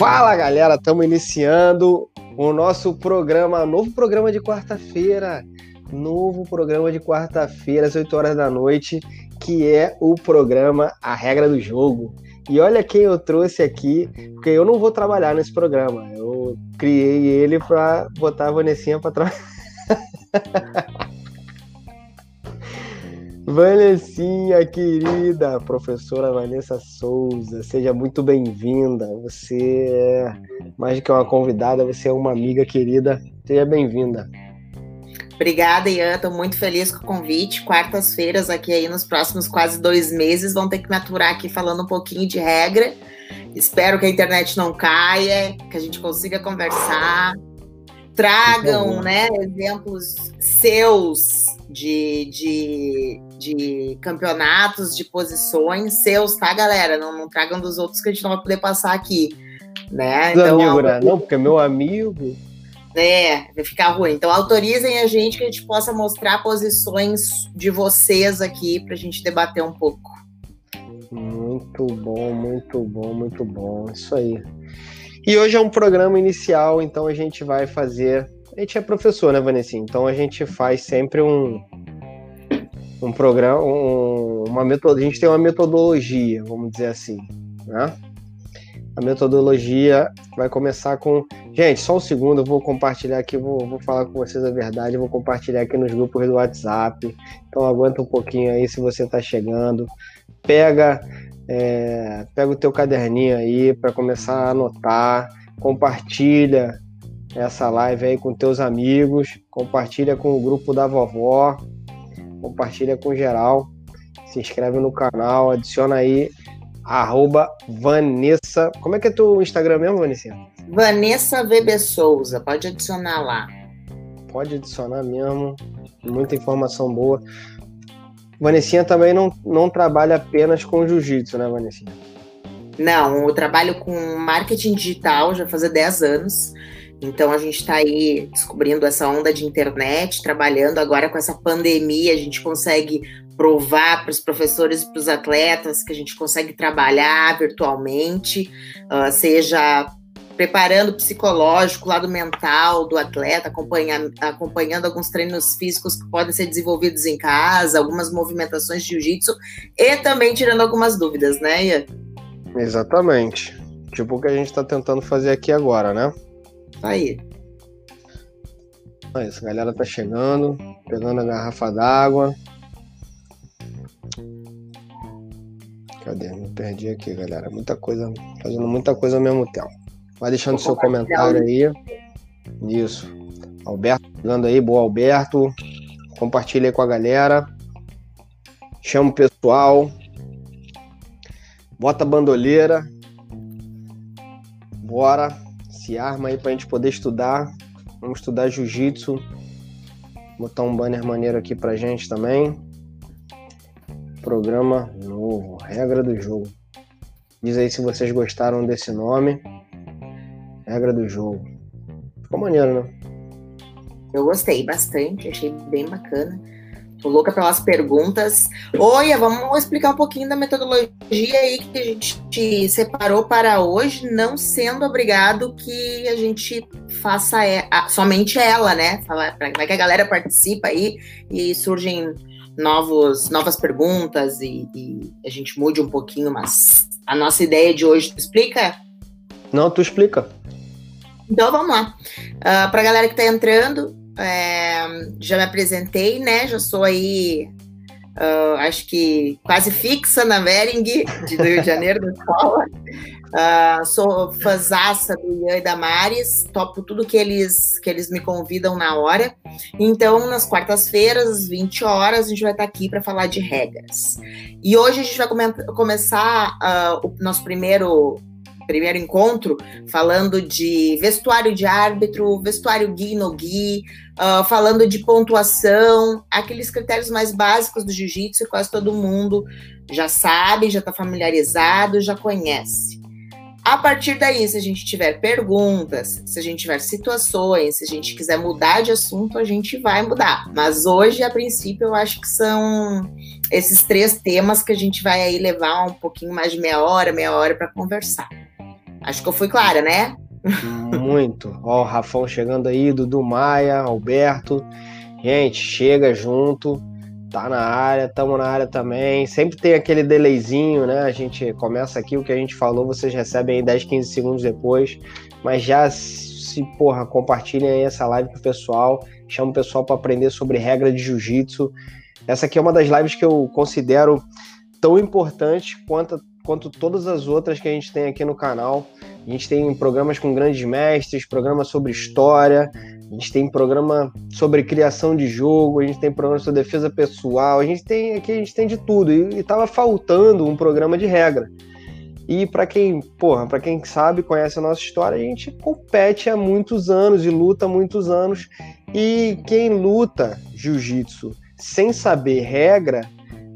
Fala galera, estamos iniciando o nosso programa, novo programa de quarta-feira, novo programa de quarta-feira às 8 horas da noite, que é o programa A Regra do Jogo. E olha quem eu trouxe aqui, porque eu não vou trabalhar nesse programa, eu criei ele para botar a Vanessinha para trabalhar. Vanessinha, querida, professora Vanessa Souza, seja muito bem-vinda. Você é mais do que uma convidada, você é uma amiga querida. Seja bem-vinda. Obrigada, Ian. Estou muito feliz com o convite. Quartas-feiras, aqui aí nos próximos quase dois meses, vão ter que me aturar aqui falando um pouquinho de regra. Espero que a internet não caia, que a gente consiga conversar. Tragam né, exemplos seus de, de, de campeonatos, de posições seus, tá, galera? Não, não tragam dos outros que a gente não vai poder passar aqui. Né? Então, amigo, né? Não, porque é meu amigo. É, vai ficar ruim. Então autorizem a gente que a gente possa mostrar posições de vocês aqui para a gente debater um pouco. Muito bom, muito bom, muito bom. Isso aí. E hoje é um programa inicial, então a gente vai fazer a gente é professor, né, Vanessa? Então a gente faz sempre um, um programa, um, uma metodologia. A gente tem uma metodologia, vamos dizer assim, né? A metodologia vai começar com. Gente, só um segundo, eu vou compartilhar aqui, vou, vou falar com vocês a verdade, vou compartilhar aqui nos grupos do WhatsApp. Então aguenta um pouquinho aí se você está chegando. Pega, é, pega o teu caderninho aí para começar a anotar, compartilha essa live aí com teus amigos, compartilha com o grupo da vovó, compartilha com geral, se inscreve no canal, adiciona aí arroba Vanessa. Como é que é teu Instagram mesmo, Vanessa? Vanessa VB Souza, pode adicionar lá. Pode adicionar mesmo, muita informação boa. Vanessinha também não, não trabalha apenas com jiu-jitsu, né, Vanessinha? Não, eu trabalho com marketing digital já faz 10 anos. Então a gente está aí descobrindo essa onda de internet, trabalhando agora com essa pandemia, a gente consegue provar para os professores e para os atletas que a gente consegue trabalhar virtualmente, uh, seja preparando o psicológico, o lado mental do atleta, acompanha, acompanhando alguns treinos físicos que podem ser desenvolvidos em casa, algumas movimentações de jiu-jitsu e também tirando algumas dúvidas, né, Ian? Exatamente. Tipo o que a gente está tentando fazer aqui agora, né? Tá aí. É isso, a galera tá chegando, pegando a garrafa d'água. Cadê? Me perdi aqui, galera. Muita coisa, fazendo muita coisa ao mesmo tempo. Vai deixando Vou seu comentário aí. Isso. Alberto chegando aí, boa Alberto. Compartilha aí com a galera. Chama o pessoal. Bota a bandoleira. Bora se arma aí pra gente poder estudar. Vamos estudar jiu-jitsu. Botar um banner maneiro aqui pra gente também. Programa novo, regra do jogo. Diz aí se vocês gostaram desse nome. Regra do jogo. Ficou maneiro, né? Eu gostei bastante, achei bem bacana. Tô louca pelas perguntas. Oi, vamos explicar um pouquinho da metodologia aí que a gente separou para hoje, não sendo obrigado que a gente faça é, somente ela, né? Vai que a galera participa aí e surgem novos, novas perguntas e, e, a gente mude um pouquinho, mas a nossa ideia de hoje, tu explica? Não, tu explica. Então vamos lá. Uh, para a galera que está entrando, é, já me apresentei, né? Já sou aí, uh, acho que quase fixa na Vering, de Rio de Janeiro, da escola. Uh, sou fãzaça do Ian e da Maris, topo tudo que eles, que eles me convidam na hora. Então, nas quartas-feiras, às 20 horas, a gente vai estar aqui para falar de regras. E hoje a gente vai come começar uh, o nosso primeiro primeiro encontro, falando de vestuário de árbitro, vestuário gui no gui, uh, falando de pontuação, aqueles critérios mais básicos do jiu-jitsu, quase todo mundo já sabe, já está familiarizado, já conhece. A partir daí, se a gente tiver perguntas, se a gente tiver situações, se a gente quiser mudar de assunto, a gente vai mudar. Mas hoje, a princípio, eu acho que são esses três temas que a gente vai aí levar um pouquinho mais de meia hora, meia hora para conversar. Acho que eu fui clara, né? Muito. Ó, o Rafão chegando aí, Dudu Maia, Alberto. Gente, chega junto. Tá na área, tamo na área também. Sempre tem aquele delayzinho, né? A gente começa aqui, o que a gente falou, vocês recebem aí 10, 15 segundos depois. Mas já se, porra, compartilhem aí essa live com o pessoal. Chama o pessoal para aprender sobre regra de jiu-jitsu. Essa aqui é uma das lives que eu considero tão importante quanto, quanto todas as outras que a gente tem aqui no canal. A gente tem programas com grandes mestres, programas sobre história, a gente tem programa sobre criação de jogo, a gente tem programa sobre defesa pessoal, a gente tem aqui a gente tem de tudo e estava faltando um programa de regra. E para quem, porra, para quem sabe, conhece a nossa história, a gente compete há muitos anos e luta há muitos anos. E quem luta jiu-jitsu sem saber regra,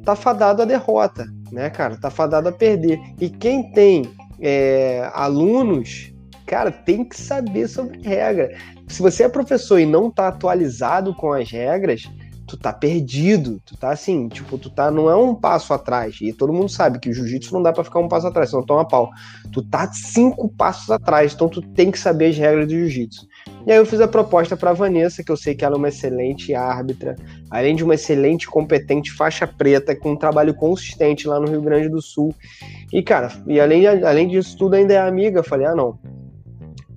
tá fadado à derrota, né, cara? Tá fadado a perder. E quem tem é, alunos, cara, tem que saber sobre regra. Se você é professor e não tá atualizado com as regras, tu tá perdido, tu tá assim, tipo, tu tá, não é um passo atrás, e todo mundo sabe que o jiu-jitsu não dá para ficar um passo atrás, senão toma pau. Tu tá cinco passos atrás, então tu tem que saber as regras do jiu-jitsu. E aí eu fiz a proposta para Vanessa, que eu sei que ela é uma excelente árbitra, além de uma excelente, competente faixa preta, com um trabalho consistente lá no Rio Grande do Sul. E, cara, e além, além disso tudo, ainda é amiga. Eu falei, ah, não,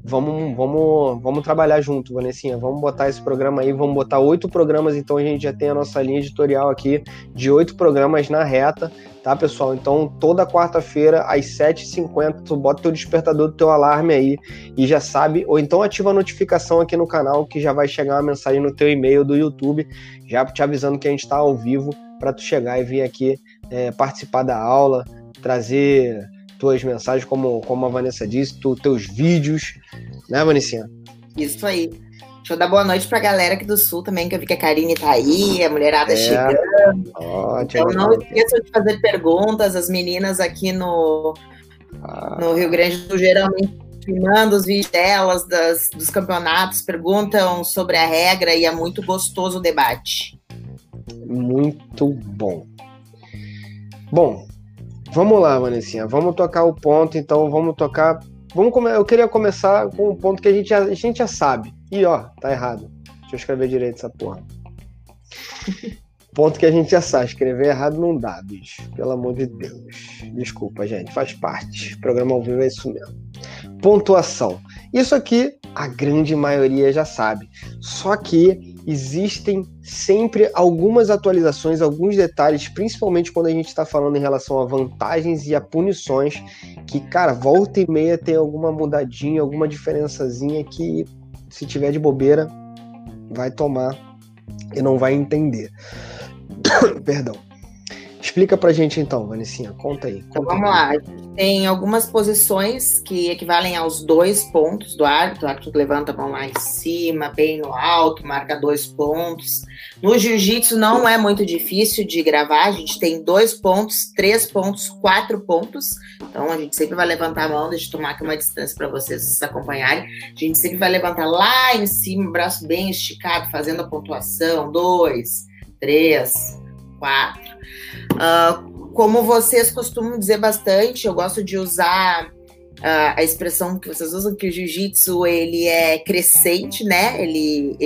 vamos, vamos, vamos trabalhar junto, Vanessinha. Vamos botar esse programa aí, vamos botar oito programas, então a gente já tem a nossa linha editorial aqui de oito programas na reta, tá, pessoal? Então, toda quarta-feira, às 7h50, tu bota teu despertador do teu alarme aí e já sabe, ou então ativa a notificação aqui no canal que já vai chegar uma mensagem no teu e-mail do YouTube, já te avisando que a gente está ao vivo para tu chegar e vir aqui é, participar da aula, trazer tuas mensagens, como, como a Vanessa disse, tu, teus vídeos, né, Vanessinha? Isso aí. Deixa eu dar boa noite pra galera aqui do Sul também, que eu vi que a Karine tá aí, a mulherada é. chegando. Ótimo. Então não esqueçam de fazer perguntas, as meninas aqui no, ah. no Rio Grande do Sul geralmente filmando os vídeos delas, das, dos campeonatos, perguntam sobre a regra e é muito gostoso o debate. Muito bom. Bom, Vamos lá, Vanessinha, vamos tocar o ponto, então vamos tocar. Vamos come... Eu queria começar com um ponto que a gente, já, a gente já sabe. E ó, tá errado. Deixa eu escrever direito essa porra. ponto que a gente já sabe. Escrever errado não dá, bicho. Pelo amor de Deus. Desculpa, gente. Faz parte. O programa ao vivo é isso mesmo. Pontuação. Isso aqui a grande maioria já sabe. Só que existem sempre algumas atualizações, alguns detalhes, principalmente quando a gente está falando em relação a vantagens e a punições, que, cara, volta e meia tem alguma mudadinha, alguma diferençazinha que, se tiver de bobeira, vai tomar e não vai entender. Perdão. Explica pra gente então, Vanessinha, conta aí. Então, conta então, vamos aí. lá. Tem algumas posições que equivalem aos dois pontos do árbitro. O árbitro levanta a mão lá em cima, bem no alto, marca dois pontos. No jiu-jitsu não é muito difícil de gravar. A gente tem dois pontos, três pontos, quatro pontos. Então a gente sempre vai levantar a mão, deixa eu tomar aqui uma distância para vocês acompanharem. A gente sempre vai levantar lá em cima, braço bem esticado, fazendo a pontuação. Dois, três, quatro. Uh, como vocês costumam dizer bastante, eu gosto de usar uh, a expressão que vocês usam que o jiu-jitsu ele é crescente, né? Ele,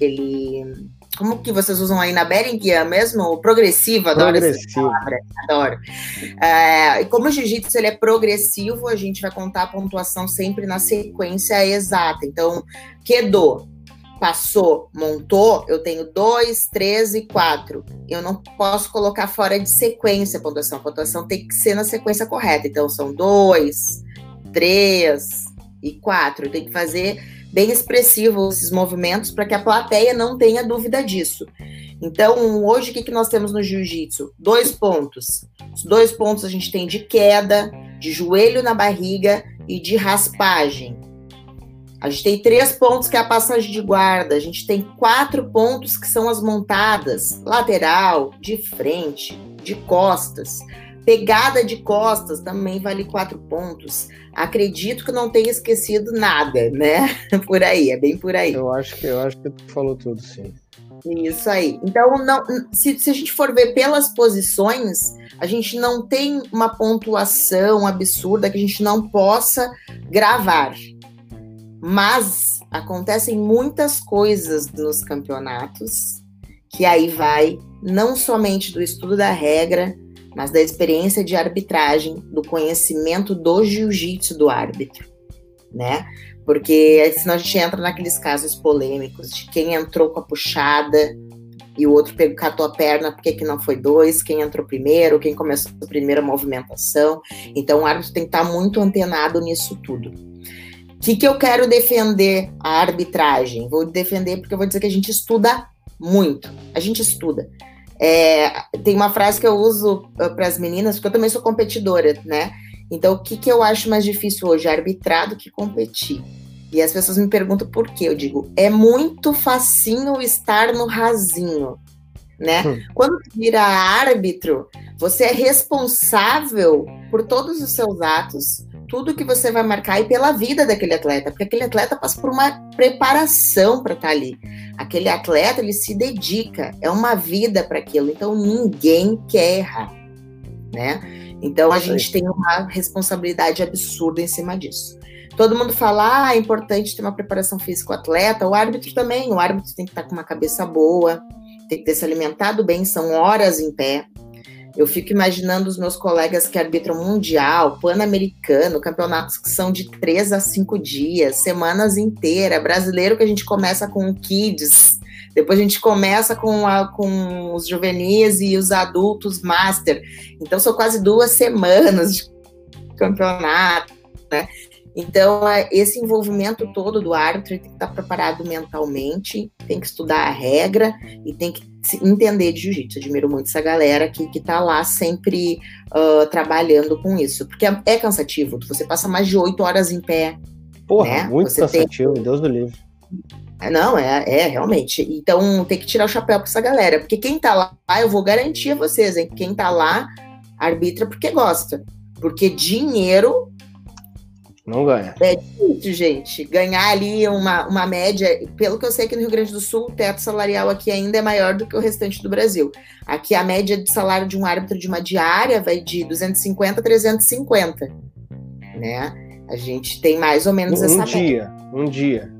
ele como que vocês usam aí na Bering mesmo? Progressivo, adoro progressivo. essa palavra, adoro. É, como o jiu-jitsu ele é progressivo, a gente vai contar a pontuação sempre na sequência exata. Então, Kedo, passou, montou, eu tenho dois, três e quatro. Eu não posso colocar fora de sequência a pontuação. A pontuação tem que ser na sequência correta. Então, são dois, três e quatro. Tem que fazer bem expressivo esses movimentos para que a plateia não tenha dúvida disso. Então, hoje, o que, que nós temos no jiu-jitsu? Dois pontos. Os dois pontos a gente tem de queda, de joelho na barriga e de raspagem. A gente tem três pontos que é a passagem de guarda, a gente tem quatro pontos que são as montadas, lateral, de frente, de costas. Pegada de costas também vale quatro pontos. Acredito que não tenha esquecido nada, né? Por aí, é bem por aí. Eu acho que eu acho que tu falou tudo, sim. Isso aí. Então, não, se, se a gente for ver pelas posições, a gente não tem uma pontuação absurda que a gente não possa gravar. Mas acontecem muitas coisas nos campeonatos que aí vai não somente do estudo da regra, mas da experiência de arbitragem, do conhecimento do jiu-jitsu do árbitro, né? Porque senão a gente entra naqueles casos polêmicos de quem entrou com a puxada e o outro pegou, catou a perna, por que não foi dois? Quem entrou primeiro? Quem começou a primeira movimentação? Então o árbitro tem que estar muito antenado nisso tudo. O que, que eu quero defender a arbitragem? Vou defender porque eu vou dizer que a gente estuda muito. A gente estuda. É, tem uma frase que eu uso uh, para as meninas, porque eu também sou competidora, né? Então, o que, que eu acho mais difícil hoje? Arbitrar do que competir. E as pessoas me perguntam por quê. Eu digo, é muito facinho estar no rasinho, né? Hum. Quando vira árbitro, você é responsável por todos os seus atos, tudo que você vai marcar e pela vida daquele atleta, porque aquele atleta passa por uma preparação para estar tá ali. Aquele atleta, ele se dedica, é uma vida para aquilo. Então, ninguém quer errar, né? Então a gente tem uma responsabilidade absurda em cima disso. Todo mundo fala, ah, é importante ter uma preparação física o atleta, o árbitro também. O árbitro tem que estar com uma cabeça boa, tem que ter se alimentado bem, são horas em pé. Eu fico imaginando os meus colegas que arbitram mundial, pan-americano, campeonatos que são de três a cinco dias, semanas inteiras, brasileiro que a gente começa com kids, depois a gente começa com, a, com os juvenis e os adultos master. Então são quase duas semanas de campeonato, né? Então, é, esse envolvimento todo do árbitro tem que estar preparado mentalmente, tem que estudar a regra e tem que entender de jiu-jitsu. Admiro muito essa galera que, está lá sempre uh, trabalhando com isso, porque é, é, cansativo. Você passa mais de oito horas em pé. Porra, né? muito Você cansativo, tem... Deus do livre. É, não, é, é realmente. Então tem que tirar o chapéu para essa galera, porque quem tá lá, eu vou garantir a vocês, hein? Quem tá lá arbitra porque gosta. Porque dinheiro. Não ganha. É difícil, gente. Ganhar ali uma, uma média. Pelo que eu sei que no Rio Grande do Sul, o teto salarial aqui ainda é maior do que o restante do Brasil. Aqui a média de salário de um árbitro de uma diária vai de 250 a 350. Né? A gente tem mais ou menos um, essa um dia, Um dia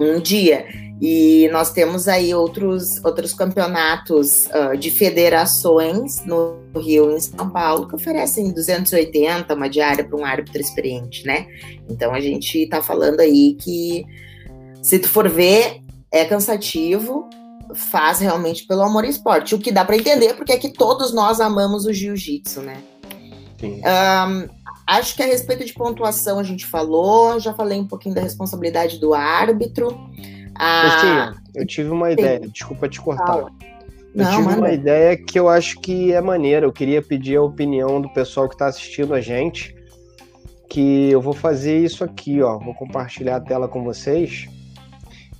um dia. E nós temos aí outros, outros campeonatos uh, de federações no Rio e em São Paulo que oferecem 280, uma diária para um árbitro experiente, né? Então a gente está falando aí que, se tu for ver, é cansativo, faz realmente pelo amor ao esporte. O que dá para entender, porque é que todos nós amamos o jiu-jitsu, né? Sim. Um, Acho que a respeito de pontuação a gente falou, já falei um pouquinho da responsabilidade do árbitro. Ah, eu tive uma ideia, desculpa te cortar. Eu Não, tive manda. uma ideia que eu acho que é maneira. Eu queria pedir a opinião do pessoal que está assistindo a gente. Que eu vou fazer isso aqui, ó. Vou compartilhar a tela com vocês.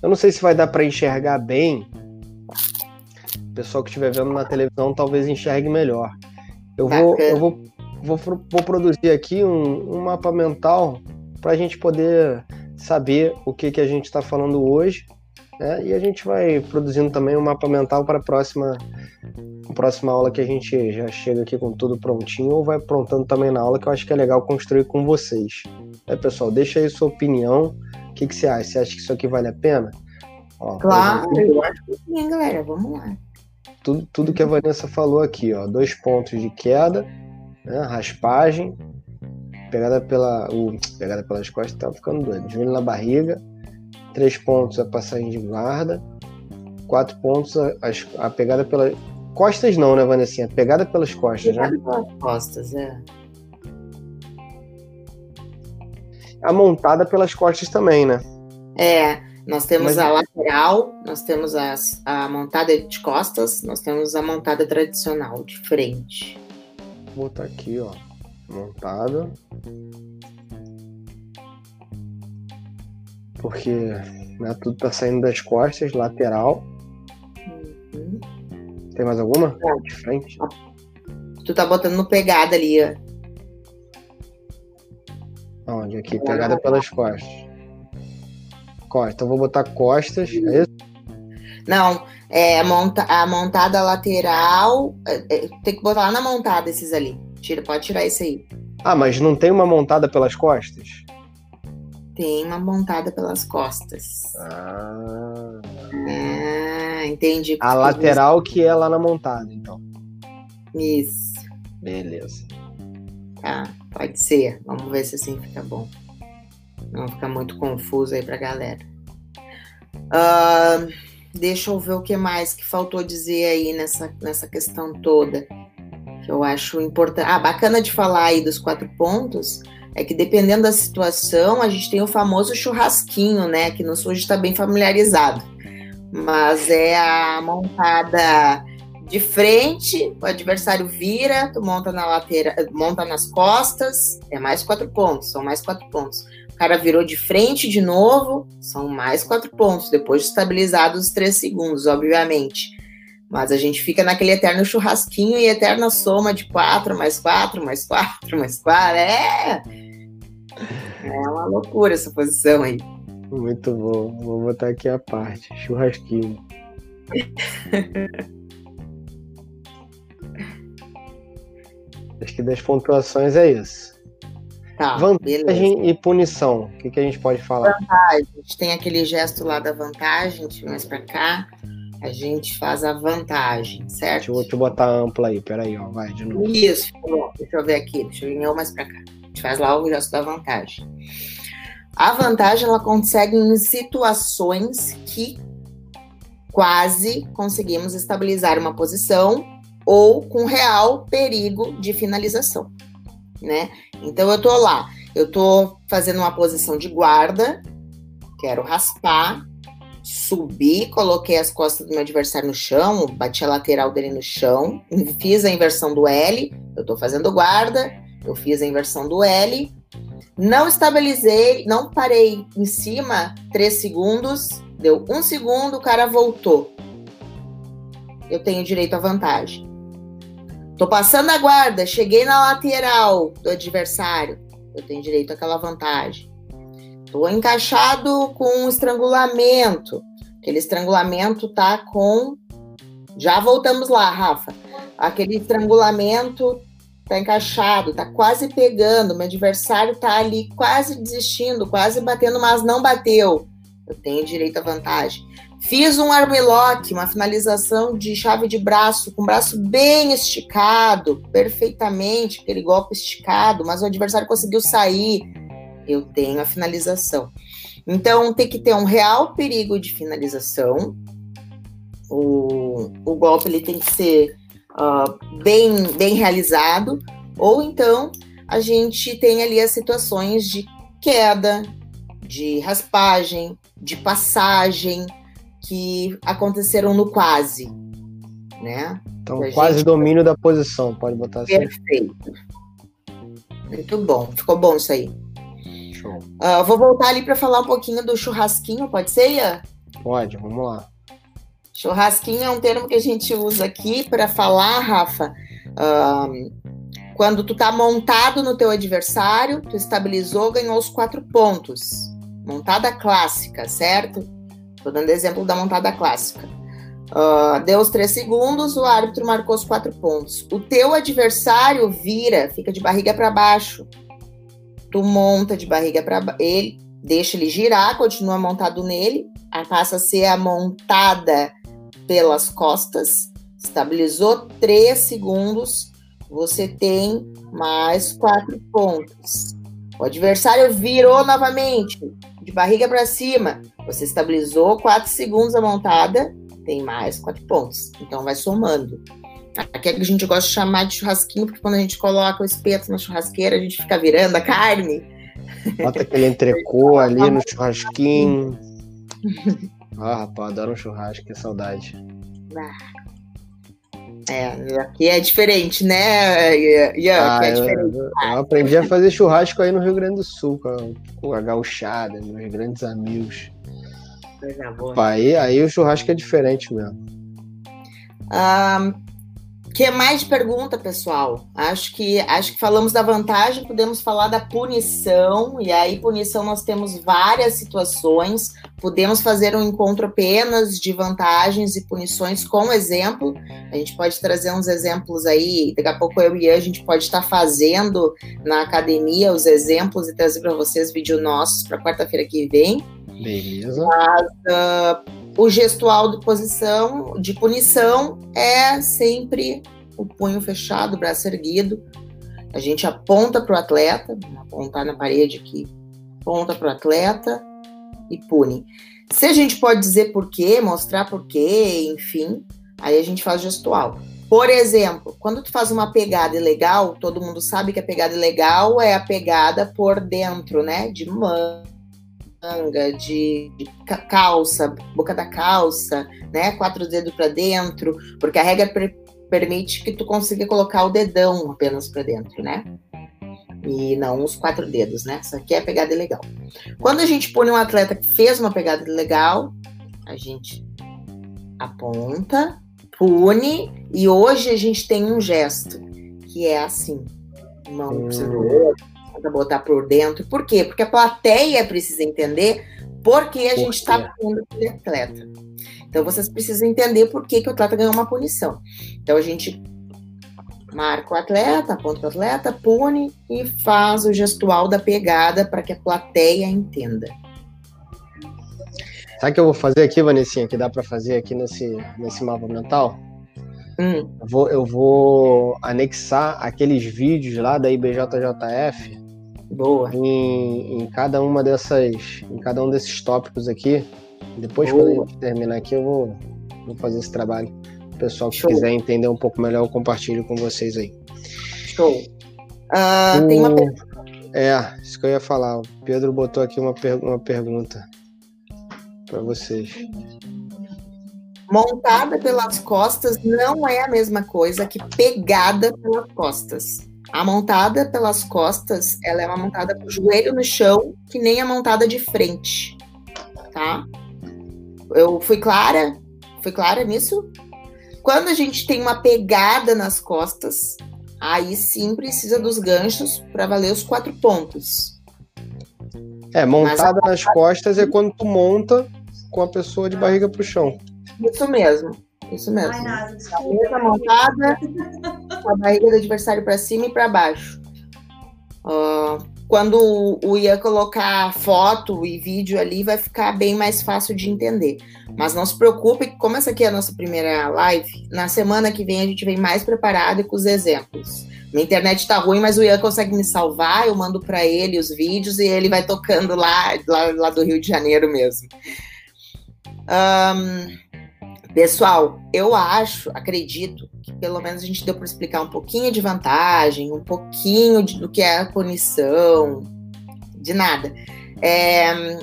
Eu não sei se vai dar para enxergar bem. O pessoal que estiver vendo na televisão talvez enxergue melhor. Eu vou, eu vou vou, vou produzir aqui um, um mapa mental para a gente poder saber o que, que a gente está falando hoje. Né? E a gente vai produzindo também um mapa mental para a próxima, próxima aula que a gente já chega aqui com tudo prontinho ou vai prontando também na aula, que eu acho que é legal construir com vocês. É, pessoal, deixa aí sua opinião. O que, que você acha? Você acha que isso aqui vale a pena? Ó, claro, eu acho que sim, galera. Vamos lá. Tudo, tudo que a Vanessa falou aqui, ó. Dois pontos de queda, né? raspagem, pegada pela. Uh, pegada pelas costas, tá ficando doido. Joelho na barriga, três pontos a passagem de guarda, quatro pontos a, a, a pegada pelas. Costas não, né, Vanessa? Pegada pelas costas, pegada né? pelas costas, é. A montada pelas costas também, né? É, nós temos Mas... a lateral, nós temos as, a montada de costas, nós temos a montada tradicional de frente. Vou botar aqui, ó, montada. Porque né, tudo tá saindo das costas, lateral. Uhum. Tem mais alguma? É. De frente. Tu tá botando no pegada ali, ó. Onde? Aqui, pegada pelas costas. Costas. Então vou botar costas, é isso? Não, É, a, monta a montada lateral. É, é, tem que botar lá na montada esses ali. Tira, pode tirar esse aí. Ah, mas não tem uma montada pelas costas? Tem uma montada pelas costas. Ah. Ah, entendi. A lateral que é lá na montada, então. Isso. Beleza. Tá, pode ser. Vamos ver se assim fica bom. Não fica muito confuso aí pra galera. Uh, deixa eu ver o que mais que faltou dizer aí nessa, nessa questão toda. Que eu acho importante. Ah, bacana de falar aí dos quatro pontos é que dependendo da situação, a gente tem o famoso churrasquinho, né? Que no sul está bem familiarizado. Mas é a montada de frente, o adversário vira, tu monta na lateral, monta nas costas, é mais quatro pontos, são mais quatro pontos. O cara virou de frente de novo, são mais quatro pontos, depois de estabilizados os três segundos, obviamente. Mas a gente fica naquele eterno churrasquinho e eterna soma de quatro, mais quatro, mais quatro, mais quatro. É! É uma loucura essa posição aí. Muito bom. Vou botar aqui a parte. Churrasquinho. Acho que das pontuações é isso. Tá, vantagem beleza. e punição. O que, que a gente pode falar? Vantagem. A gente tem aquele gesto lá da vantagem, mais pra cá. A gente faz a vantagem, certo? Deixa eu, deixa eu botar ampla aí, peraí, ó. Vai de novo. Isso, deixa eu ver aqui, deixa eu vir mais pra cá. A gente faz lá o gesto da vantagem. A vantagem ela consegue em situações que quase conseguimos estabilizar uma posição ou com real perigo de finalização, né? Então eu tô lá, eu tô fazendo uma posição de guarda, quero raspar, subi, coloquei as costas do meu adversário no chão, bati a lateral dele no chão, fiz a inversão do L, eu tô fazendo guarda, eu fiz a inversão do L, não estabilizei, não parei em cima, três segundos, deu um segundo, o cara voltou. Eu tenho direito à vantagem. Tô passando a guarda, cheguei na lateral do adversário, eu tenho direito àquela vantagem. Tô encaixado com um estrangulamento. Aquele estrangulamento tá com. Já voltamos lá, Rafa. Aquele estrangulamento tá encaixado, tá quase pegando, meu adversário tá ali quase desistindo, quase batendo, mas não bateu. Eu tenho direito à vantagem. Fiz um armlock, uma finalização de chave de braço, com o braço bem esticado, perfeitamente, aquele golpe esticado, mas o adversário conseguiu sair. Eu tenho a finalização. Então, tem que ter um real perigo de finalização. O, o golpe ele tem que ser uh, bem, bem realizado, ou então a gente tem ali as situações de queda, de raspagem, de passagem, que aconteceram no quase, né? Então, quase gente... domínio da posição, pode botar assim. Perfeito. Muito bom, ficou bom isso aí. Show. Uh, vou voltar ali para falar um pouquinho do churrasquinho, pode ser, Ian? Pode, vamos lá. Churrasquinho é um termo que a gente usa aqui para falar, Rafa, uh, quando tu tá montado no teu adversário, tu estabilizou, ganhou os quatro pontos. Montada clássica, certo? Tô dando exemplo da montada clássica. Uh, deu os três segundos, o árbitro marcou os quatro pontos. O teu adversário vira, fica de barriga para baixo. Tu monta de barriga para ele, deixa ele girar, continua montado nele, passa a ser montada pelas costas, estabilizou três segundos, você tem mais quatro pontos. O adversário virou novamente, de barriga para cima, você estabilizou quatro segundos a montada, tem mais quatro pontos. Então vai somando. Aqui é que a gente gosta de chamar de churrasquinho, porque quando a gente coloca o espeto na churrasqueira, a gente fica virando a carne. Bota aquele entrecô ali no churrasquinho. Ah, rapaz, adoro um churrasco, que saudade. É, aqui é diferente, né, Ian? Ah, é diferente. Eu, eu, aprendi a fazer churrasco aí no Rio Grande do Sul, com a, com a gauchada, meus grandes amigos. Coisa boa. Aí, aí o churrasco é diferente mesmo. Ah, que mais de pergunta, pessoal? Acho que acho que falamos da vantagem, podemos falar da punição, e aí punição nós temos várias situações. Podemos fazer um encontro apenas de vantagens e punições com exemplo. A gente pode trazer uns exemplos aí, daqui a pouco eu e a gente pode estar fazendo na academia os exemplos e trazer para vocês vídeos nossos para quarta-feira que vem. Beleza. Mas, uh, o gestual de posição, de punição, é sempre o punho fechado, o braço erguido. A gente aponta para o atleta, apontar na parede aqui, aponta para o atleta e pune. Se a gente pode dizer por quê, mostrar por quê, enfim, aí a gente faz gestual. Por exemplo, quando tu faz uma pegada ilegal, todo mundo sabe que a pegada ilegal é a pegada por dentro, né? De mão, manga, de, de, calça, boca da calça, né? Quatro dedos para dentro, porque a regra per permite que tu consiga colocar o dedão apenas para dentro, né? E não os quatro dedos, né? Isso aqui é a pegada legal. Quando a gente põe um atleta que fez uma pegada legal, a gente aponta, pune, e hoje a gente tem um gesto que é assim: mão hum para botar por dentro. Por quê? Porque a plateia precisa entender por que a por gente está punendo aquele atleta. Então vocês precisam entender por que, que o atleta ganhou uma punição. Então a gente marca o atleta, aponta o atleta, pune e faz o gestual da pegada para que a plateia entenda. Sabe o que eu vou fazer aqui, Vanessinha, que dá para fazer aqui nesse, nesse mapa mental? Hum. Eu, vou, eu vou anexar aqueles vídeos lá da IBJJF Boa. Em, em, cada uma dessas, em cada um desses tópicos aqui. Depois, Boa. quando a gente terminar aqui, eu vou, vou fazer esse trabalho. O pessoal que Show. quiser entender um pouco melhor, eu compartilho com vocês aí. Show. Uh, o... Tem uma pergunta. É, isso que eu ia falar. O Pedro botou aqui uma, per... uma pergunta para vocês. Montada pelas costas não é a mesma coisa que pegada pelas costas. A montada pelas costas, ela é uma montada com o joelho no chão, que nem a montada de frente, tá? Eu fui clara? Fui clara nisso? Quando a gente tem uma pegada nas costas, aí sim precisa dos ganchos para valer os quatro pontos. É, montada nas costas é quando tu monta com a pessoa de barriga pro chão. Isso mesmo. Isso mesmo. Ai, nada, a mesa montada, com a barriga do adversário para cima e para baixo. Uh, quando o ia colocar foto e vídeo ali, vai ficar bem mais fácil de entender. Mas não se preocupe, como essa aqui é a nossa primeira live, na semana que vem a gente vem mais preparado e com os exemplos. Minha internet tá ruim, mas o Ian consegue me salvar, eu mando para ele os vídeos e ele vai tocando lá, lá, lá do Rio de Janeiro mesmo. Um, Pessoal, eu acho, acredito, que pelo menos a gente deu para explicar um pouquinho de vantagem, um pouquinho de, do que é a punição, de nada. É,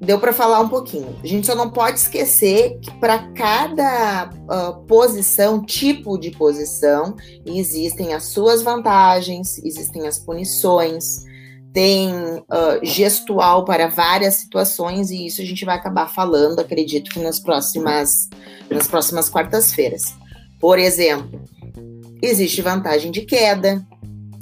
deu para falar um pouquinho. A gente só não pode esquecer que para cada uh, posição, tipo de posição, existem as suas vantagens, existem as punições tem uh, gestual para várias situações e isso a gente vai acabar falando, acredito que nas próximas, nas próximas quartas-feiras. Por exemplo, existe vantagem de queda,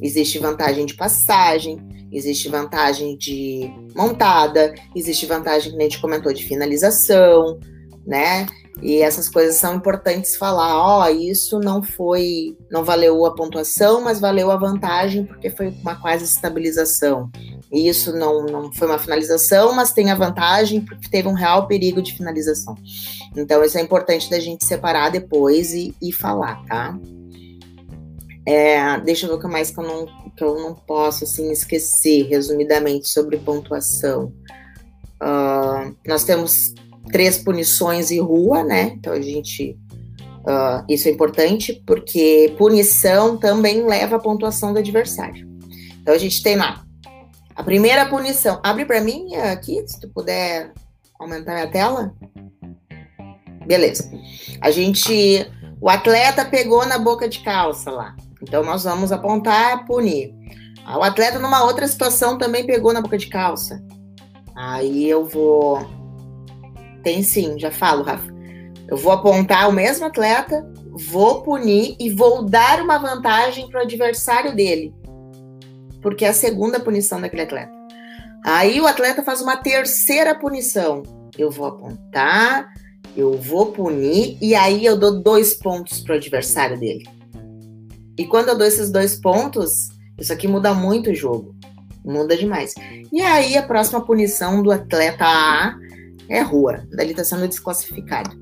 existe vantagem de passagem, existe vantagem de montada, existe vantagem que a gente comentou de finalização, né? E essas coisas são importantes falar, ó, oh, isso não foi, não valeu a pontuação, mas valeu a vantagem porque foi uma quase estabilização. E isso não, não foi uma finalização, mas tem a vantagem porque teve um real perigo de finalização. Então isso é importante da gente separar depois e, e falar, tá? É, deixa eu ver o que mais que eu não, que eu não posso assim esquecer resumidamente sobre pontuação. Uh, nós temos três punições e rua, né? Então a gente. Uh, isso é importante porque punição também leva a pontuação do adversário. Então a gente tem lá a primeira punição. Abre para mim aqui, se tu puder aumentar minha tela. Beleza. A gente. O atleta pegou na boca de calça lá. Então nós vamos apontar, punir. O atleta, numa outra situação, também pegou na boca de calça. Aí eu vou tem sim, já falo, Rafa. Eu vou apontar o mesmo atleta, vou punir e vou dar uma vantagem para o adversário dele, porque é a segunda punição daquele atleta. Aí o atleta faz uma terceira punição. Eu vou apontar, eu vou punir e aí eu dou dois pontos para o adversário dele. E quando eu dou esses dois pontos, isso aqui muda muito o jogo. Muda demais. E aí a próxima punição do atleta A é rua. Ele está sendo desclassificado.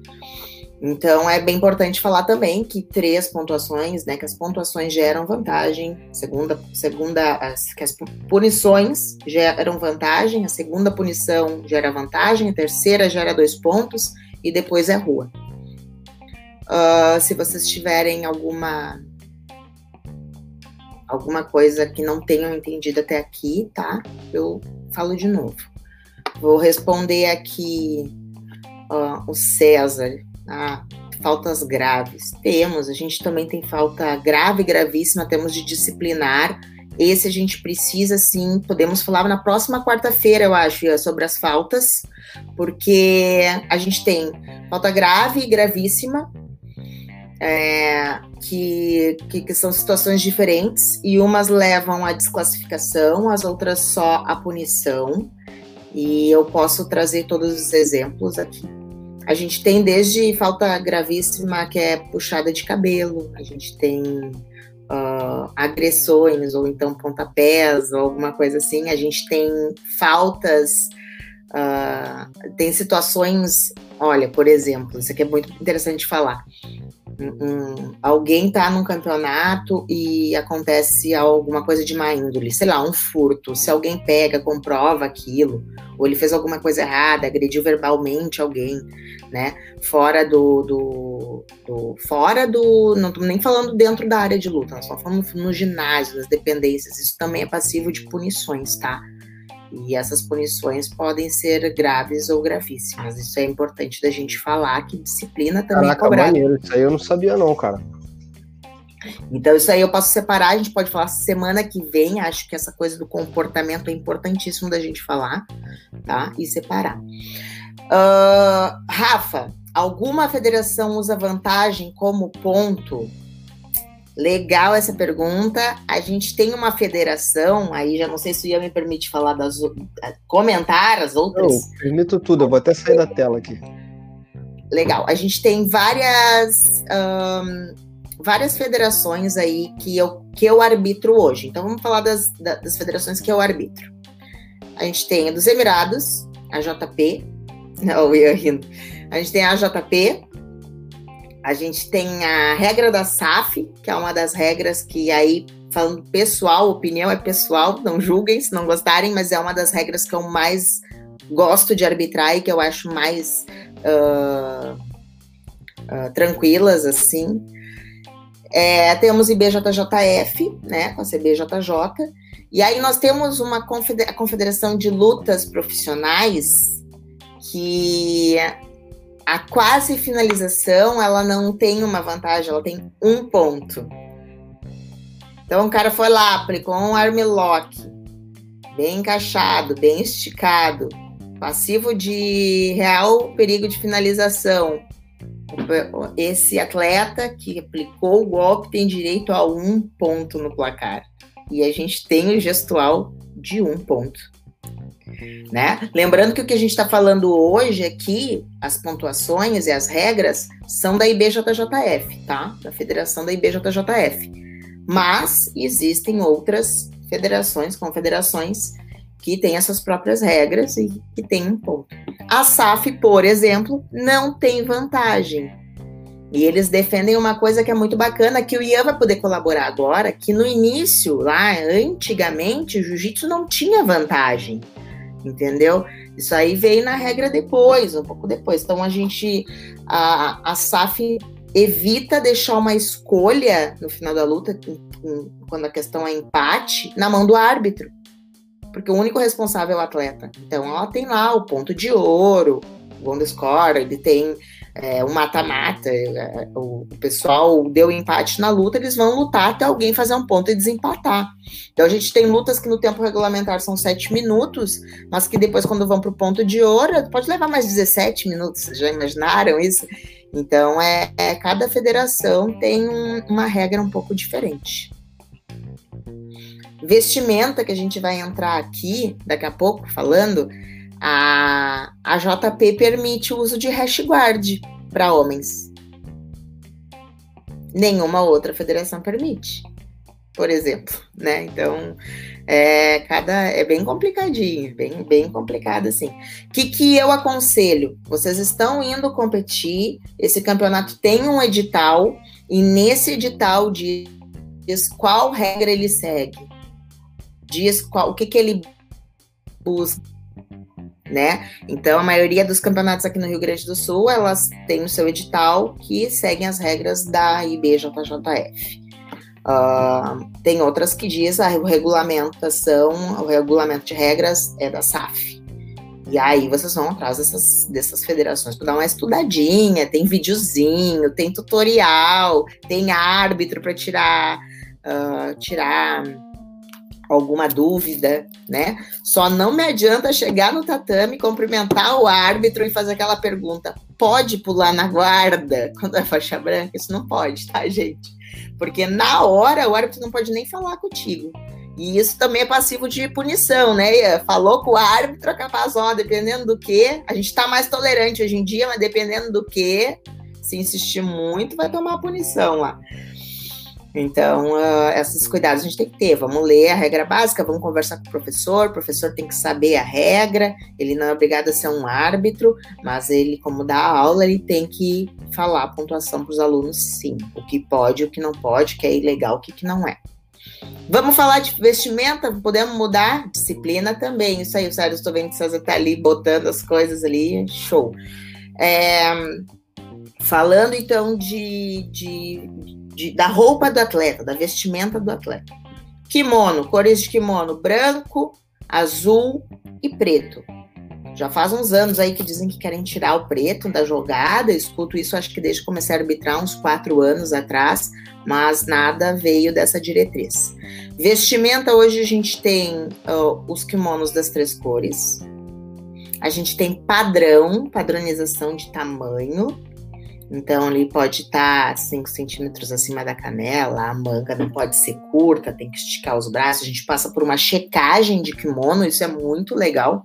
Então é bem importante falar também que três pontuações, né? Que as pontuações geram vantagem, segunda, segunda, as, que as punições geram vantagem, a segunda punição gera vantagem, a terceira gera dois pontos e depois é rua. Uh, se vocês tiverem alguma alguma coisa que não tenham entendido até aqui, tá? Eu falo de novo. Vou responder aqui uh, o César. Faltas graves. Temos, a gente também tem falta grave, gravíssima, temos de disciplinar. Esse a gente precisa sim, podemos falar na próxima quarta-feira, eu acho, sobre as faltas, porque a gente tem falta grave e gravíssima, é, que, que, que, são situações diferentes, e umas levam à desclassificação, as outras só à punição, e eu posso trazer todos os exemplos aqui. A gente tem desde falta gravíssima, que é puxada de cabelo, a gente tem uh, agressões, ou então pontapés, ou alguma coisa assim, a gente tem faltas. Uh, tem situações, olha, por exemplo, isso aqui é muito interessante falar um, alguém está num campeonato e acontece alguma coisa de má índole, sei lá, um furto. Se alguém pega, comprova aquilo, ou ele fez alguma coisa errada, agrediu verbalmente alguém, né? Fora do. do, do fora do. Não estou nem falando dentro da área de luta, nós só falando no ginásio, nas dependências. Isso também é passivo de punições, tá? E essas punições podem ser graves ou gravíssimas. Isso é importante da gente falar, que disciplina também é Caraca, é cobrada. Maneiro. Isso aí eu não sabia não, cara. Então, isso aí eu posso separar, a gente pode falar semana que vem, acho que essa coisa do comportamento é importantíssimo da gente falar, tá? E separar. Uh, Rafa, alguma federação usa vantagem como ponto Legal essa pergunta. A gente tem uma federação, aí já não sei se o Ian me permite falar das comentar as outras. Eu permito tudo, eu vou até sair da tela aqui. Legal. A gente tem várias um, várias federações aí que eu, que eu arbitro hoje. Então vamos falar das, das federações que eu arbitro. A gente tem a dos Emirados, a JP. Não, eu ia rindo. A gente tem a JP, a gente tem a regra da SAF, que é uma das regras que aí, falando pessoal, opinião é pessoal, não julguem se não gostarem, mas é uma das regras que eu mais gosto de arbitrar e que eu acho mais uh, uh, tranquilas, assim. É, temos IBJJF, né, com a CBJJ, e aí nós temos uma confederação de lutas profissionais que a quase finalização ela não tem uma vantagem, ela tem um ponto. Então o cara foi lá, aplicou um armlock, bem encaixado, bem esticado, passivo de real perigo de finalização. Esse atleta que aplicou o golpe tem direito a um ponto no placar. E a gente tem o gestual de um ponto né? Lembrando que o que a gente está falando hoje aqui, as pontuações e as regras são da IBJJF, tá? Da Federação da IBJJF. Mas existem outras federações, confederações que têm essas próprias regras e que têm um ponto. A SAF, por exemplo, não tem vantagem. E eles defendem uma coisa que é muito bacana, que o Ian vai poder colaborar agora, que no início, lá antigamente, o jiu-jitsu não tinha vantagem entendeu? Isso aí veio na regra depois, um pouco depois. Então a gente, a, a SAF evita deixar uma escolha no final da luta, quando a questão é empate, na mão do árbitro. Porque o único responsável é o atleta. Então ela tem lá o ponto de ouro, o gold score, ele tem é, um mata-mata, é, o, o, pessoal deu empate na luta, eles vão lutar até alguém fazer um ponto e desempatar. Então a gente tem lutas que no tempo regulamentar são 7 minutos, mas que depois, quando vão para o ponto de ouro, pode levar mais 17 minutos, vocês já imaginaram isso? Então, é, é cada federação tem um, uma regra um pouco diferente. Vestimenta, que a gente vai entrar aqui daqui a pouco falando, a, a JP permite o uso de hash guard para homens. Nenhuma outra federação permite, por exemplo, né? Então, é, cada é bem complicadinho, bem, bem complicado assim. O que, que eu aconselho? Vocês estão indo competir, esse campeonato tem um edital, e nesse edital diz qual regra ele segue, diz qual, o que, que ele busca. Né? Então, a maioria dos campeonatos aqui no Rio Grande do Sul, elas têm o seu edital que seguem as regras da IBJJF. Uh, tem outras que diz a regulamentação, o regulamento de regras é da SAF. E aí vocês vão atrás dessas, dessas federações para dar uma estudadinha, tem videozinho, tem tutorial, tem árbitro para tirar, uh, tirar alguma dúvida, né? Só não me adianta chegar no tatame, cumprimentar o árbitro e fazer aquela pergunta: pode pular na guarda quando é faixa branca? Isso não pode, tá, gente? Porque na hora o árbitro não pode nem falar contigo. E isso também é passivo de punição, né? Falou com o árbitro, capaz, ó, dependendo do que, a gente está mais tolerante hoje em dia, mas dependendo do que, se insistir muito, vai tomar punição lá. Então, uh, esses cuidados a gente tem que ter. Vamos ler a regra básica, vamos conversar com o professor. O professor tem que saber a regra. Ele não é obrigado a ser um árbitro, mas ele, como dá aula, ele tem que falar a pontuação para os alunos, sim. O que pode, o que não pode, o que é ilegal, o que, que não é. Vamos falar de vestimenta? Podemos mudar? Disciplina também. Isso aí, o Sérgio, estou vendo que você está ali botando as coisas ali. Show. É, falando então de, de de, da roupa do atleta, da vestimenta do atleta. Kimono, cores de kimono branco, azul e preto. Já faz uns anos aí que dizem que querem tirar o preto da jogada. Escuto isso, acho que desde que comecei a arbitrar uns quatro anos atrás, mas nada veio dessa diretriz. Vestimenta, hoje a gente tem uh, os kimonos das três cores. A gente tem padrão, padronização de tamanho. Então, ele pode estar 5 centímetros acima da canela, a manga não pode ser curta, tem que esticar os braços. A gente passa por uma checagem de kimono, isso é muito legal.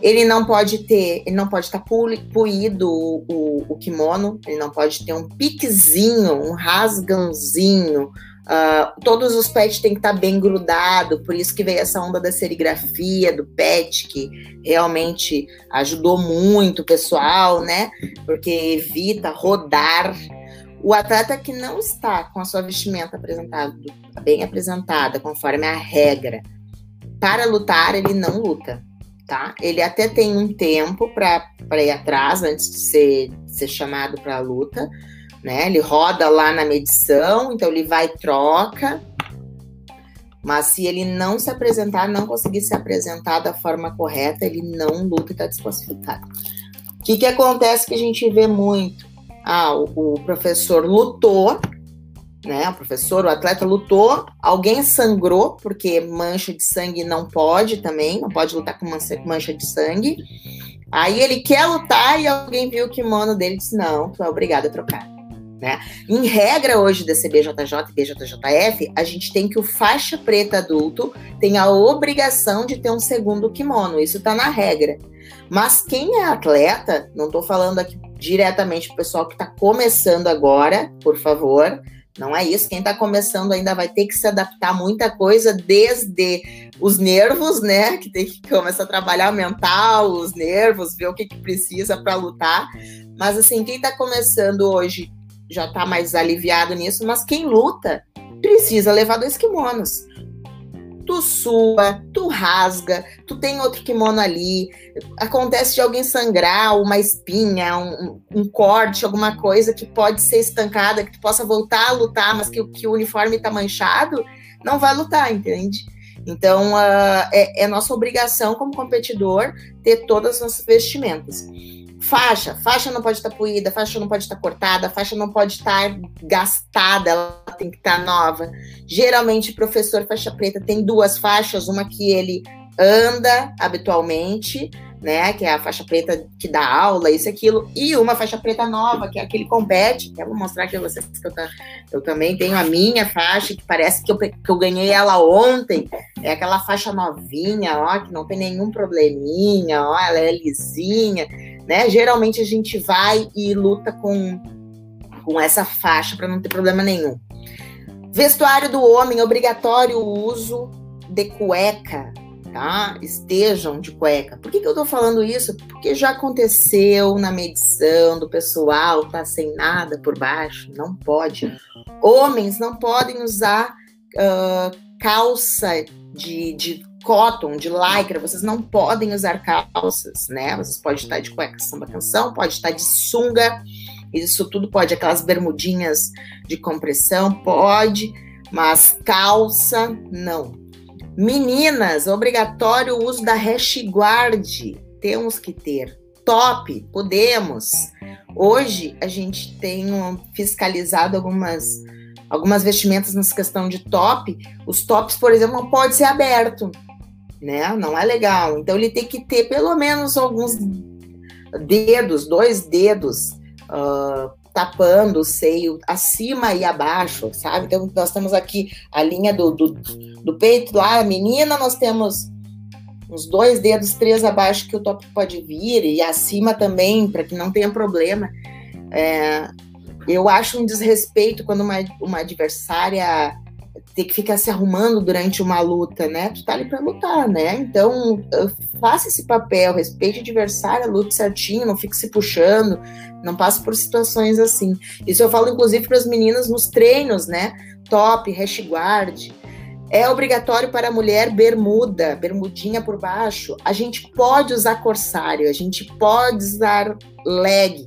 Ele não pode ter, ele não pode estar puído o, o, o kimono, ele não pode ter um piquezinho, um rasgãozinho, Uh, todos os pets têm que estar tá bem grudado, por isso que veio essa onda da serigrafia do pet, que realmente ajudou muito o pessoal, né? Porque evita rodar. O atleta que não está com a sua vestimenta apresentada, bem apresentada, conforme a regra, para lutar, ele não luta, tá? Ele até tem um tempo para ir atrás antes de ser, ser chamado para a luta, né? Ele roda lá na medição, então ele vai troca. Mas se ele não se apresentar, não conseguir se apresentar da forma correta, ele não luta e está desclassificado. O que, que acontece que a gente vê muito? Ah, o, o professor lutou, né? O professor, o atleta lutou, alguém sangrou, porque mancha de sangue não pode também, não pode lutar com mancha de sangue. Aí ele quer lutar e alguém viu o kimono dele disse: Não, tu é obrigado a trocar. Né? Em regra hoje da CBJJ e BJJF, a gente tem que o faixa preta adulto tem a obrigação de ter um segundo kimono, isso está na regra. Mas quem é atleta, não estou falando aqui diretamente para o pessoal que está começando agora, por favor, não é isso. Quem está começando ainda vai ter que se adaptar a muita coisa, desde os nervos, né? Que tem que começar a trabalhar mental, os nervos, ver o que, que precisa para lutar. Mas assim, quem está começando hoje já tá mais aliviado nisso, mas quem luta precisa levar dois kimonos. Tu sua, tu rasga, tu tem outro kimono ali, acontece de alguém sangrar, uma espinha, um, um corte, alguma coisa que pode ser estancada, que tu possa voltar a lutar, mas que, que o uniforme tá manchado, não vai lutar, entende? Então, uh, é, é nossa obrigação como competidor ter todas as nossas vestimentas. Faixa, faixa não pode estar puída, faixa não pode estar cortada, faixa não pode estar gastada, ela tem que estar nova. Geralmente, professor faixa preta tem duas faixas, uma que ele anda habitualmente, né? Que é a faixa preta que dá aula, isso aquilo, e uma faixa preta nova, que é aquele compete, eu vou mostrar aqui a vocês que eu, eu, também tenho a minha faixa, que parece que eu, que eu ganhei ela ontem. É aquela faixa novinha, ó, que não tem nenhum probleminha, ó, ela é lisinha, né? Geralmente a gente vai e luta com, com essa faixa para não ter problema nenhum. Vestuário do homem, obrigatório o uso de cueca, tá? Estejam de cueca. Por que, que eu tô falando isso? Porque já aconteceu na medição do pessoal, tá sem nada por baixo, não pode. Homens não podem usar uh, calça de, de cotton, de lycra, vocês não podem usar calças, né? Vocês podem estar de cueca samba canção, pode estar de sunga, isso tudo pode, aquelas bermudinhas de compressão, pode, mas calça, não. Meninas, obrigatório o uso da hash guard. Temos que ter. Top, podemos. Hoje a gente tem fiscalizado algumas algumas vestimentas nessa questão de top. Os tops, por exemplo, não pode ser aberto, né? Não é legal. Então ele tem que ter pelo menos alguns dedos, dois dedos uh, tapando o seio acima e abaixo, sabe? Então, nós temos aqui a linha do, do, do peito lá, a menina, nós temos uns dois dedos, três abaixo que o top pode vir, e acima também, para que não tenha problema. É, eu acho um desrespeito quando uma, uma adversária ter que ficar se arrumando durante uma luta, né? Tu tá ali para lutar, né? Então, faça esse papel, respeite o adversário, lute certinho, não fique se puxando, não passe por situações assim. Isso eu falo, inclusive, para as meninas nos treinos, né? Top, hash guard. É obrigatório para a mulher bermuda, bermudinha por baixo. A gente pode usar corsário, a gente pode usar leg,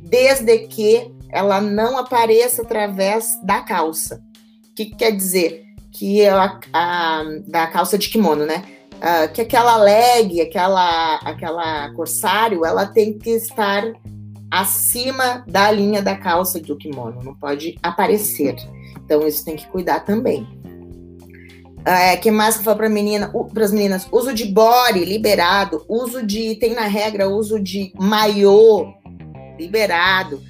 desde que ela não apareça através da calça que, que quer dizer? Que a, a, da calça de kimono, né? Uh, que aquela leg, aquela, aquela corsário, ela tem que estar acima da linha da calça do kimono, não pode aparecer. Então isso tem que cuidar também. É, que mais que eu falo para menina, para as meninas? Uso de body liberado, uso de tem na regra uso de maiô liberado.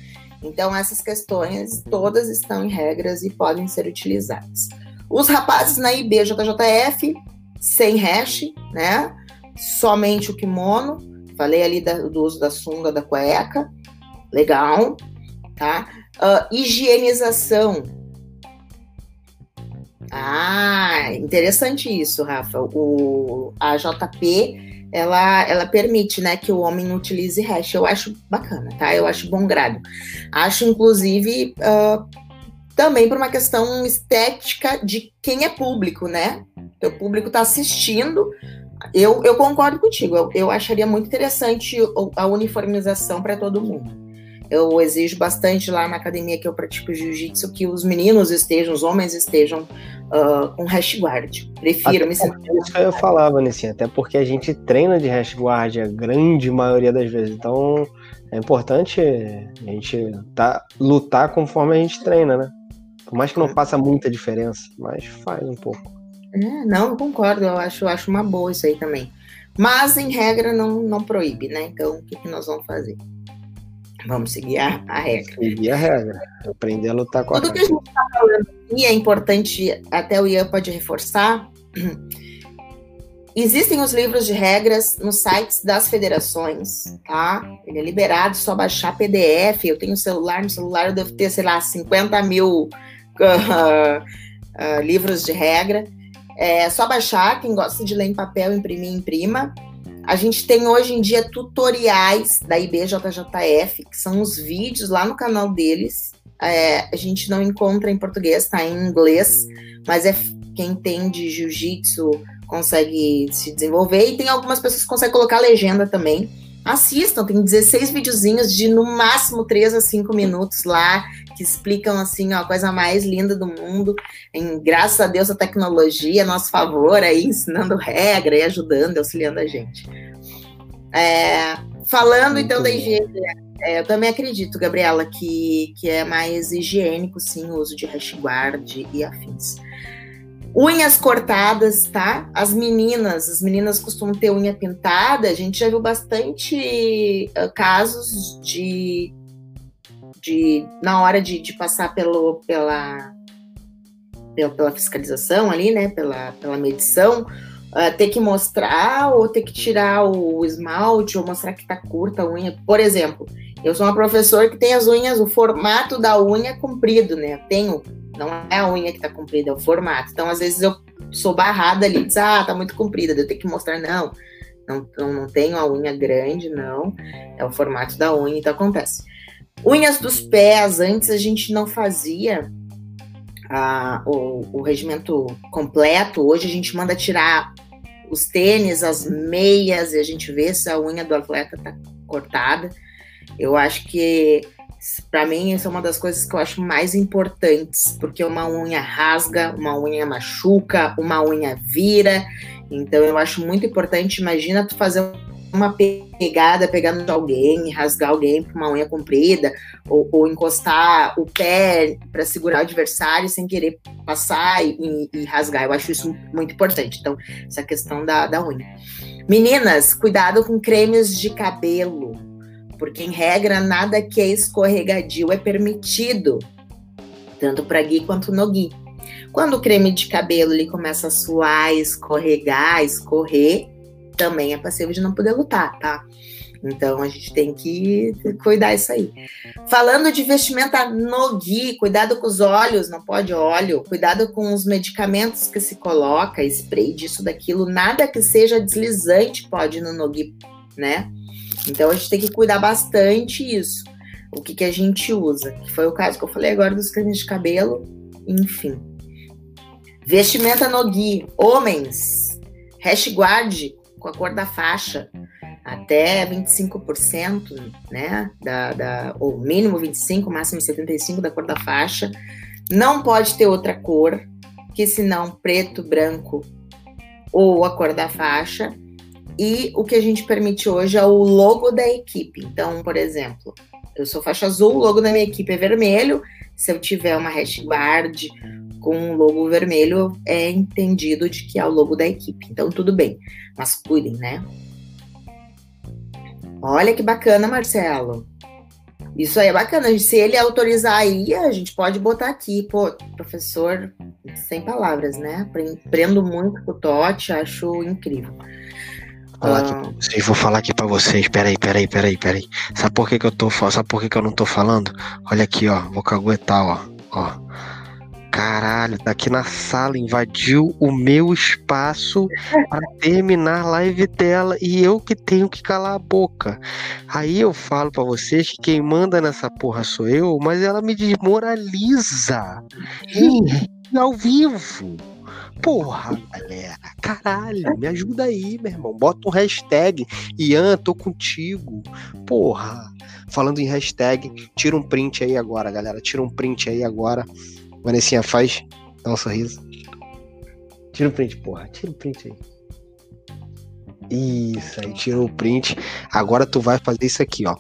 Então, essas questões todas estão em regras e podem ser utilizadas. Os rapazes na IBJJF, sem hash, né? Somente o kimono. Falei ali da, do uso da sunga, da cueca. Legal, tá? Uh, higienização. Ah, interessante isso, Rafa. O, a JP ela, ela permite, né, que o homem utilize hash. Eu acho bacana, tá? Eu acho bom grado. Acho, inclusive, uh, também por uma questão estética de quem é público, né? O público está assistindo. Eu, eu concordo contigo. Eu, eu acharia muito interessante a uniformização para todo mundo. Eu exijo bastante lá na academia que eu pratico jiu-jitsu que os meninos estejam, os homens estejam uh, com hash guard. Prefiro me sentir. Isso que eu falava, Vanessinha, até porque a gente treina de hash guard a grande maioria das vezes. Então é importante a gente tá, lutar conforme a gente treina, né? Por mais que não faça muita diferença, mas faz um pouco. É, não, concordo, eu acho, acho uma boa isso aí também. Mas, em regra, não, não proíbe, né? Então, o que, que nós vamos fazer? Vamos seguir a, a regra. Seguir a regra. Aprender a lutar com Tudo a que a gente está falando aqui é importante, até o Ian pode reforçar. Existem os livros de regras nos sites das federações, tá? Ele é liberado, só baixar PDF. Eu tenho celular, no celular eu devo ter, sei lá, 50 mil uh, uh, livros de regra. É só baixar, quem gosta de ler em papel, imprimir, imprima. A gente tem hoje em dia tutoriais da IBJJF, que são os vídeos lá no canal deles. É, a gente não encontra em português, tá em inglês, mas é quem tem de jiu-jitsu consegue se desenvolver. E tem algumas pessoas que conseguem colocar legenda também. Assistam, tem 16 videozinhos de no máximo 3 a 5 minutos lá, que explicam assim, ó, a coisa mais linda do mundo. Em, graças a Deus a tecnologia a nosso favor aí, ensinando regra e ajudando, auxiliando a gente. É, falando Muito então da higiene, é, eu também acredito, Gabriela, que, que é mais higiênico sim o uso de hash guard e afins. Unhas cortadas, tá? As meninas, as meninas costumam ter unha pintada. A gente já viu bastante uh, casos de, de na hora de, de passar pelo, pela, pela, pela, fiscalização ali, né? Pela, pela medição, uh, ter que mostrar ou ter que tirar o esmalte ou mostrar que tá curta a unha. Por exemplo, eu sou uma professora que tem as unhas, o formato da unha comprido, né? Tenho não é a unha que tá comprida, é o formato. Então, às vezes, eu sou barrada ali, diz, ah, tá muito comprida, eu tenho que mostrar, não, não, não, não tenho a unha grande, não, é o formato da unha, então acontece. Unhas dos pés, antes a gente não fazia o, o regimento completo, hoje a gente manda tirar os tênis, as meias, e a gente vê se a unha do atleta tá cortada. Eu acho que para mim, isso é uma das coisas que eu acho mais importantes, porque uma unha rasga, uma unha machuca, uma unha vira. Então, eu acho muito importante. Imagina tu fazer uma pegada pegando alguém, rasgar alguém com uma unha comprida, ou, ou encostar o pé para segurar o adversário sem querer passar e, e, rasgar. Eu acho isso muito importante. Então, essa questão da, da unha. Meninas, cuidado com cremes de cabelo porque em regra nada que é escorregadio é permitido, tanto para gui quanto no gui. Quando o creme de cabelo ele começa a suar, escorregar, escorrer, também é passivo de não poder lutar, tá? Então a gente tem que cuidar isso aí. Falando de vestimenta no gui, cuidado com os olhos, não pode óleo, cuidado com os medicamentos que se coloca, spray disso, daquilo, nada que seja deslizante pode no nogui, né? Então a gente tem que cuidar bastante isso. O que, que a gente usa. Que foi o caso que eu falei agora dos cremes de cabelo. Enfim. Vestimenta no gui. Homens. Hashguard com a cor da faixa. Até 25%, né? Da, da, ou mínimo 25%, máximo 75% da cor da faixa. Não pode ter outra cor, que senão preto, branco ou a cor da faixa. E o que a gente permite hoje é o logo da equipe. Então, por exemplo, eu sou faixa azul, o logo da minha equipe é vermelho. Se eu tiver uma hashtag com um logo vermelho, é entendido de que é o logo da equipe. Então, tudo bem. Mas cuidem, né? Olha que bacana, Marcelo. Isso aí é bacana. Se ele autorizar aí, a gente pode botar aqui. Pô, professor, sem palavras, né? Prendo muito com o Totti, acho incrível falar aqui pra vocês, vou falar aqui pra vocês. Peraí, peraí, peraí, peraí. Sabe por que, que eu tô Sabe por que, que eu não tô falando? Olha aqui, ó. Vou caguetar, ó. Ó. Caralho, tá aqui na sala, invadiu o meu espaço para terminar a live dela e eu que tenho que calar a boca. Aí eu falo para vocês que quem manda nessa porra sou eu, mas ela me desmoraliza. E, ao vivo. Porra, galera. Caralho, me ajuda aí, meu irmão. Bota um hashtag. Ian, tô contigo. Porra. Falando em hashtag, tira um print aí agora, galera. Tira um print aí agora. Vanessinha, faz. Dá um sorriso. Tira o print, porra. Tira o print aí. Isso aí, tirou o print. Agora tu vai fazer isso aqui, ó.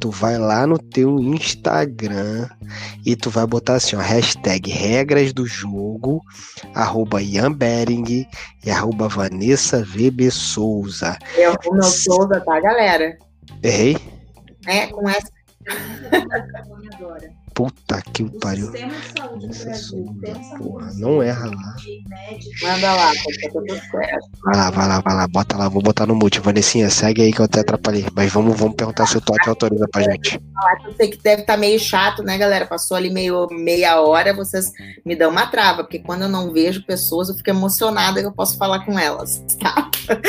Tu vai lá no teu Instagram e tu vai botar assim, ó, hashtag regras do jogo, arroba Ian Bering e arroba Vanessa VB Souza. Eu, o meu Souza, tá, galera? Errei? É, com essa. Puta que o pariu. porra, não erra lá. Manda lá, Vai lá, vai lá, vai lá, bota lá, vou botar no mute. Vanessinha, segue aí que eu até atrapalhei. Mas vamos, vamos perguntar se o Totti autoriza pra gente. Eu sei que deve estar tá meio chato, né, galera? Passou ali meio meia hora, vocês me dão uma trava, porque quando eu não vejo pessoas, eu fico emocionada que eu posso falar com elas, tá?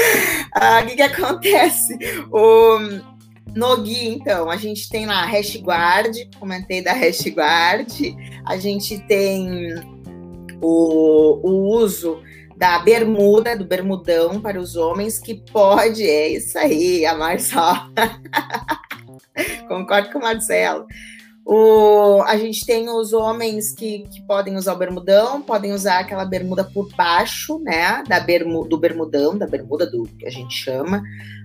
Ah, o que que acontece? O no Gui, então, a gente tem lá a Hashguard, comentei da Hashguard, a gente tem o, o uso da bermuda, do bermudão para os homens, que pode, é isso aí, a Marcela. Concordo com o Marcelo. O, a gente tem os homens que, que podem usar o bermudão, podem usar aquela bermuda por baixo, né? Da bermu, do bermudão, da bermuda do que a gente chama.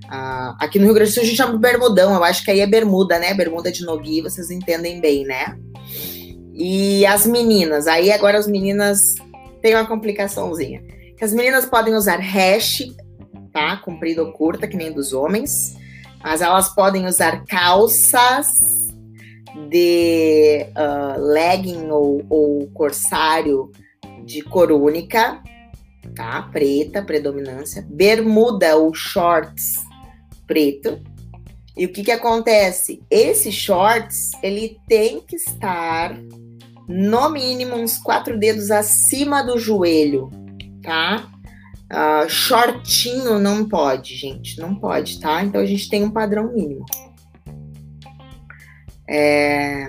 Ah, aqui no Rio Grande do Sul a gente chama de bermudão, eu acho que aí é bermuda, né? Bermuda de nogui, vocês entendem bem, né? E as meninas, aí agora as meninas tem uma complicaçãozinha. As meninas podem usar hash, tá? Comprida ou curta, que nem dos homens. Mas elas podem usar calças de uh, legging ou, ou corsário de cor única, tá? Preta, predominância. Bermuda ou shorts preto. E o que que acontece? Esse shorts, ele tem que estar no mínimo uns quatro dedos acima do joelho, tá? Uh, shortinho não pode, gente, não pode, tá? Então a gente tem um padrão mínimo. É,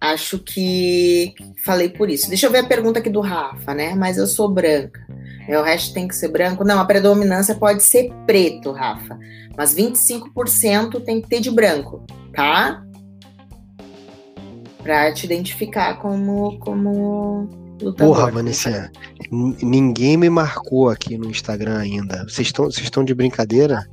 acho que falei por isso. Deixa eu ver a pergunta aqui do Rafa, né? Mas eu sou branca. O resto tem que ser branco? Não, a predominância pode ser preto, Rafa. Mas 25% tem que ter de branco, tá? Para te identificar como, como Porra, Vanessa, ninguém me marcou aqui no Instagram ainda. Vocês estão estão de brincadeira?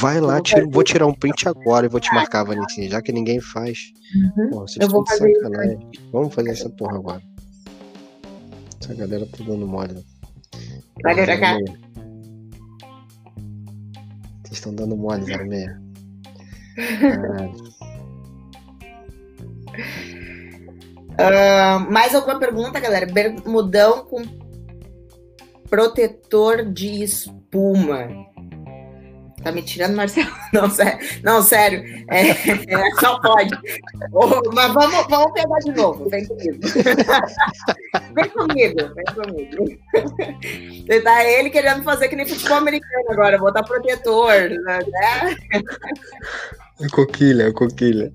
Vai lá, tira, vou tirar um print agora e vou te marcar, Vanessa, já que ninguém faz. Uhum. Porra, vocês vou fazer sacanagem. Vamos fazer essa porra agora. Essa galera tá dando mole. Valeu, cá. Vocês estão dando mole, 06. Caralho. Uh, mais alguma pergunta, galera? Bermudão com protetor de espuma. Tá me tirando, Marcelo? Não, sério. Não, sério. É, é, só pode. Oh, mas vamos, vamos pegar de novo. Vem comigo. vem comigo, vem comigo. Tá ele querendo fazer que nem futebol americano agora, botar protetor. Né? É coquilha, é coquilha.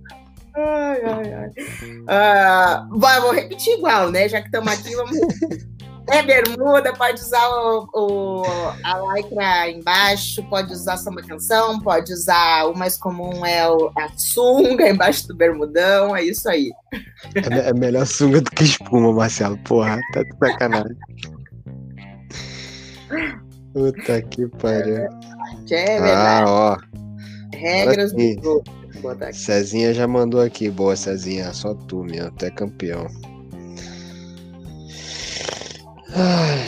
Ai, ai, ai. Uh, vou repetir igual, né? Já que estamos aqui, vamos. É bermuda, pode usar o, o, a lycra embaixo, pode usar samba canção, pode usar o mais comum é o, a sunga embaixo do bermudão, é isso aí. É, é melhor sunga do que espuma, Marcelo. Porra, tá de sacanagem. Puta que pariu. É, é verdade. Ah, ó. Regras do jogo. Cezinha já mandou aqui. Boa, Cezinha. Só tu, meu. Até campeão. Ai.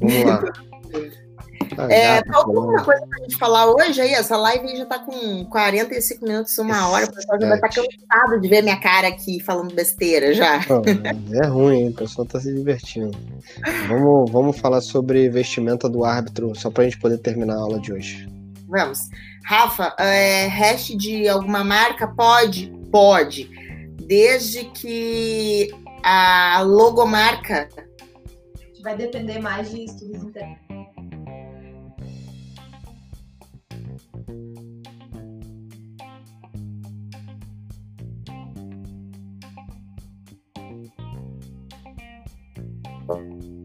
Vamos lá. É, tá alguma coisa pra gente falar hoje aí? Essa live já tá com 45 minutos, uma hora. O pessoal já vai estar tá cansado de ver minha cara aqui falando besteira já. é ruim, hein? O pessoal tá se divertindo. Vamos, vamos falar sobre vestimenta do árbitro, só pra gente poder terminar a aula de hoje. Vamos. Rafa, é, hash de alguma marca? Pode? Pode. Desde que a logomarca. Vai depender mais de estudos internos.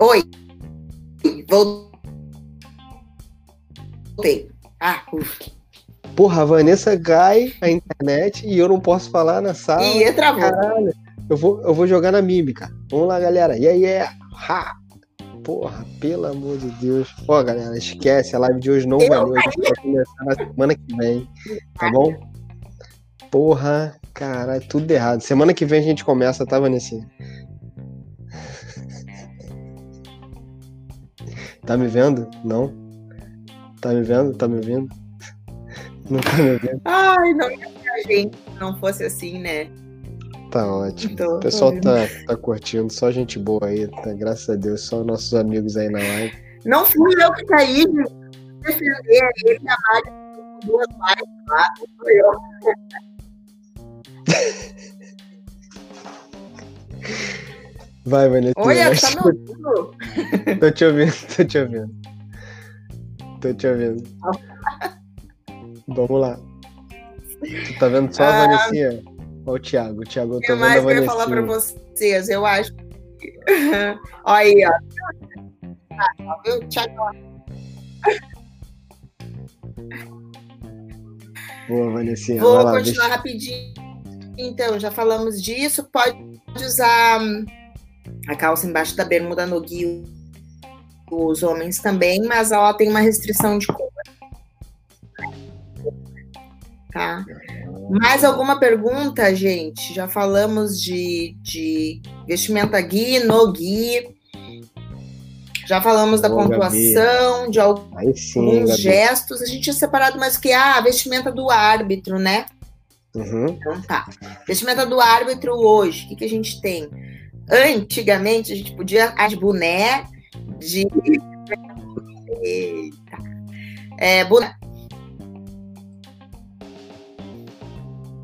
Oi. Voltei. Ah, ufa. Porra, a Vanessa cai a internet e eu não posso falar na sala. Ih, travou. Caralho. Eu vou, eu vou jogar na mímica. Vamos lá, galera. E aí é. Porra, pelo amor de Deus. Ó, galera, esquece. A live de hoje não eu valeu. A gente vai começar na semana que vem. Tá bom? Porra, caralho, tudo errado. Semana que vem a gente começa, tá, Vanessa? Tá me vendo? Não? Tá me vendo? Tá me ouvindo? Não tá me vendo? Ai, não ia a gente se não fosse assim, né? Tá ótimo. Então, o pessoal tá, tá curtindo, só gente boa aí, tá? Graças a Deus, só nossos amigos aí na live. Não fui eu que caí de defender ele a Mari duas lives lá, não fui eu. Vai, Vanessa. Oi, tá me ouvindo? Tô te ouvindo, tô te ouvindo. Tô te ouvindo. Vamos lá. Tu tá vendo só a ah, Vanessinha? Olha o Thiago. O Thiago, eu tô vendo mais a Vanessinha. eu falar pra vocês? Eu acho. Olha aí, ó. Ah, viu, Thiago? Boa, Vanessinha. Vou lá, continuar deixa... rapidinho. Então, já falamos disso. Pode usar hum, a calça embaixo da bermuda no guio os homens também, mas ela tem uma restrição de cor. Tá? Mais alguma pergunta, gente? Já falamos de, de vestimenta Gui, no Gui. Já falamos da Boa, pontuação, Gabi. de alguns sim, gestos. A gente tinha separado mais o que? Ah, a vestimenta do árbitro, né? Uhum. Então tá. Vestimenta do árbitro hoje, o que, que a gente tem? Antigamente a gente podia as boné de. Eita. É, boné.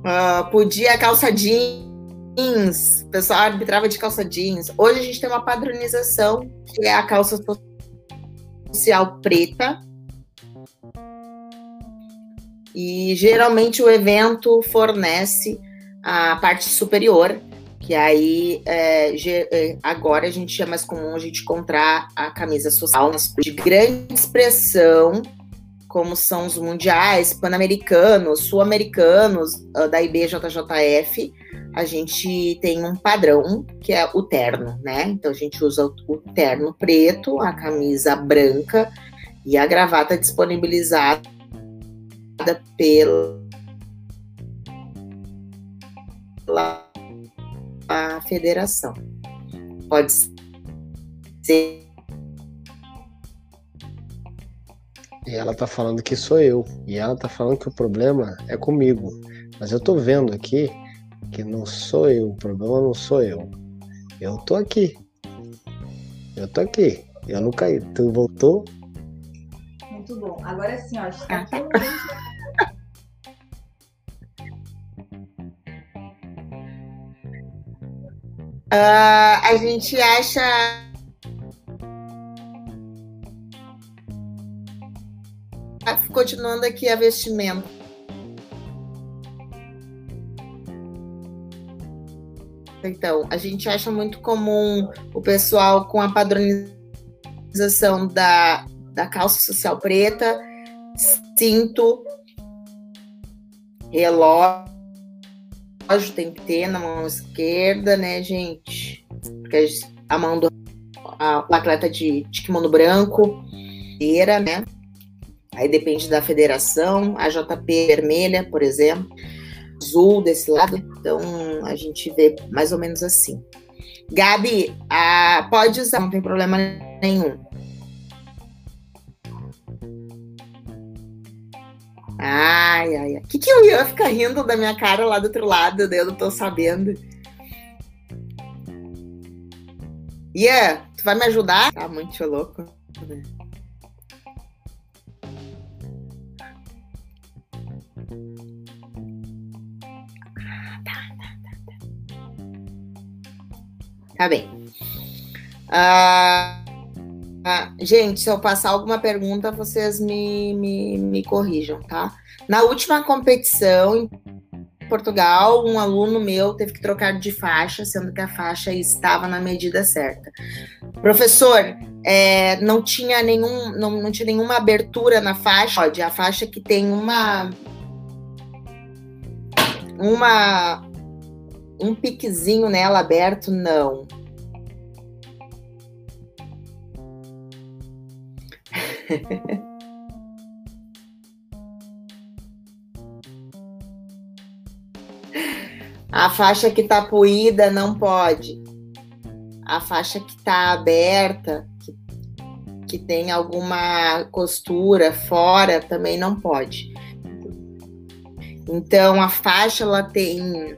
Ah, podia calça jeans, o pessoal arbitrava de calça jeans. Hoje a gente tem uma padronização, que é a calça social preta, e geralmente o evento fornece a parte superior, que aí é, é, agora a gente é mais comum a gente encontrar a camisa social de grande expressão, como são os mundiais, pan-americanos, sul-americanos ah, da IBJJF, a gente tem um padrão que é o terno, né? Então a gente usa o terno preto, a camisa branca e a gravata disponibilizada pela federação. Pode ser E ela tá falando que sou eu. E ela tá falando que o problema é comigo. Mas eu tô vendo aqui que não sou eu. O problema não sou eu. Eu tô aqui. Eu tô aqui. Eu não caí. Tu voltou? Muito bom. Agora sim, ó. Está Ah. aqui Ah, a gente acha. Continuando aqui a vestimenta. Então, a gente acha muito comum o pessoal com a padronização da, da calça social preta, cinto, relógio relógio tem que ter na mão esquerda, né, gente? Porque a mão do a- o atleta de, de kimono branco, inteira, né? Aí depende da federação, a JP vermelha, por exemplo, azul desse lado. Então a gente vê mais ou menos assim. Gabi, a- pode usar, não tem problema nenhum. Ai, ai, ai. O que, que o Ian fica rindo da minha cara lá do outro lado? daí Eu não tô sabendo. Ian, tu vai me ajudar? Tá muito louco. Tá bem. Ah, ah, gente, se eu passar alguma pergunta, vocês me, me, me corrijam, tá? Na última competição em Portugal, um aluno meu teve que trocar de faixa, sendo que a faixa estava na medida certa. Professor, é, não tinha nenhum, não, não tinha nenhuma abertura na faixa. Pode, a faixa que tem uma uma um piquezinho nela aberto, não. A faixa que tá poída não pode. A faixa que tá aberta, que, que tem alguma costura fora, também não pode. Então, a faixa ela tem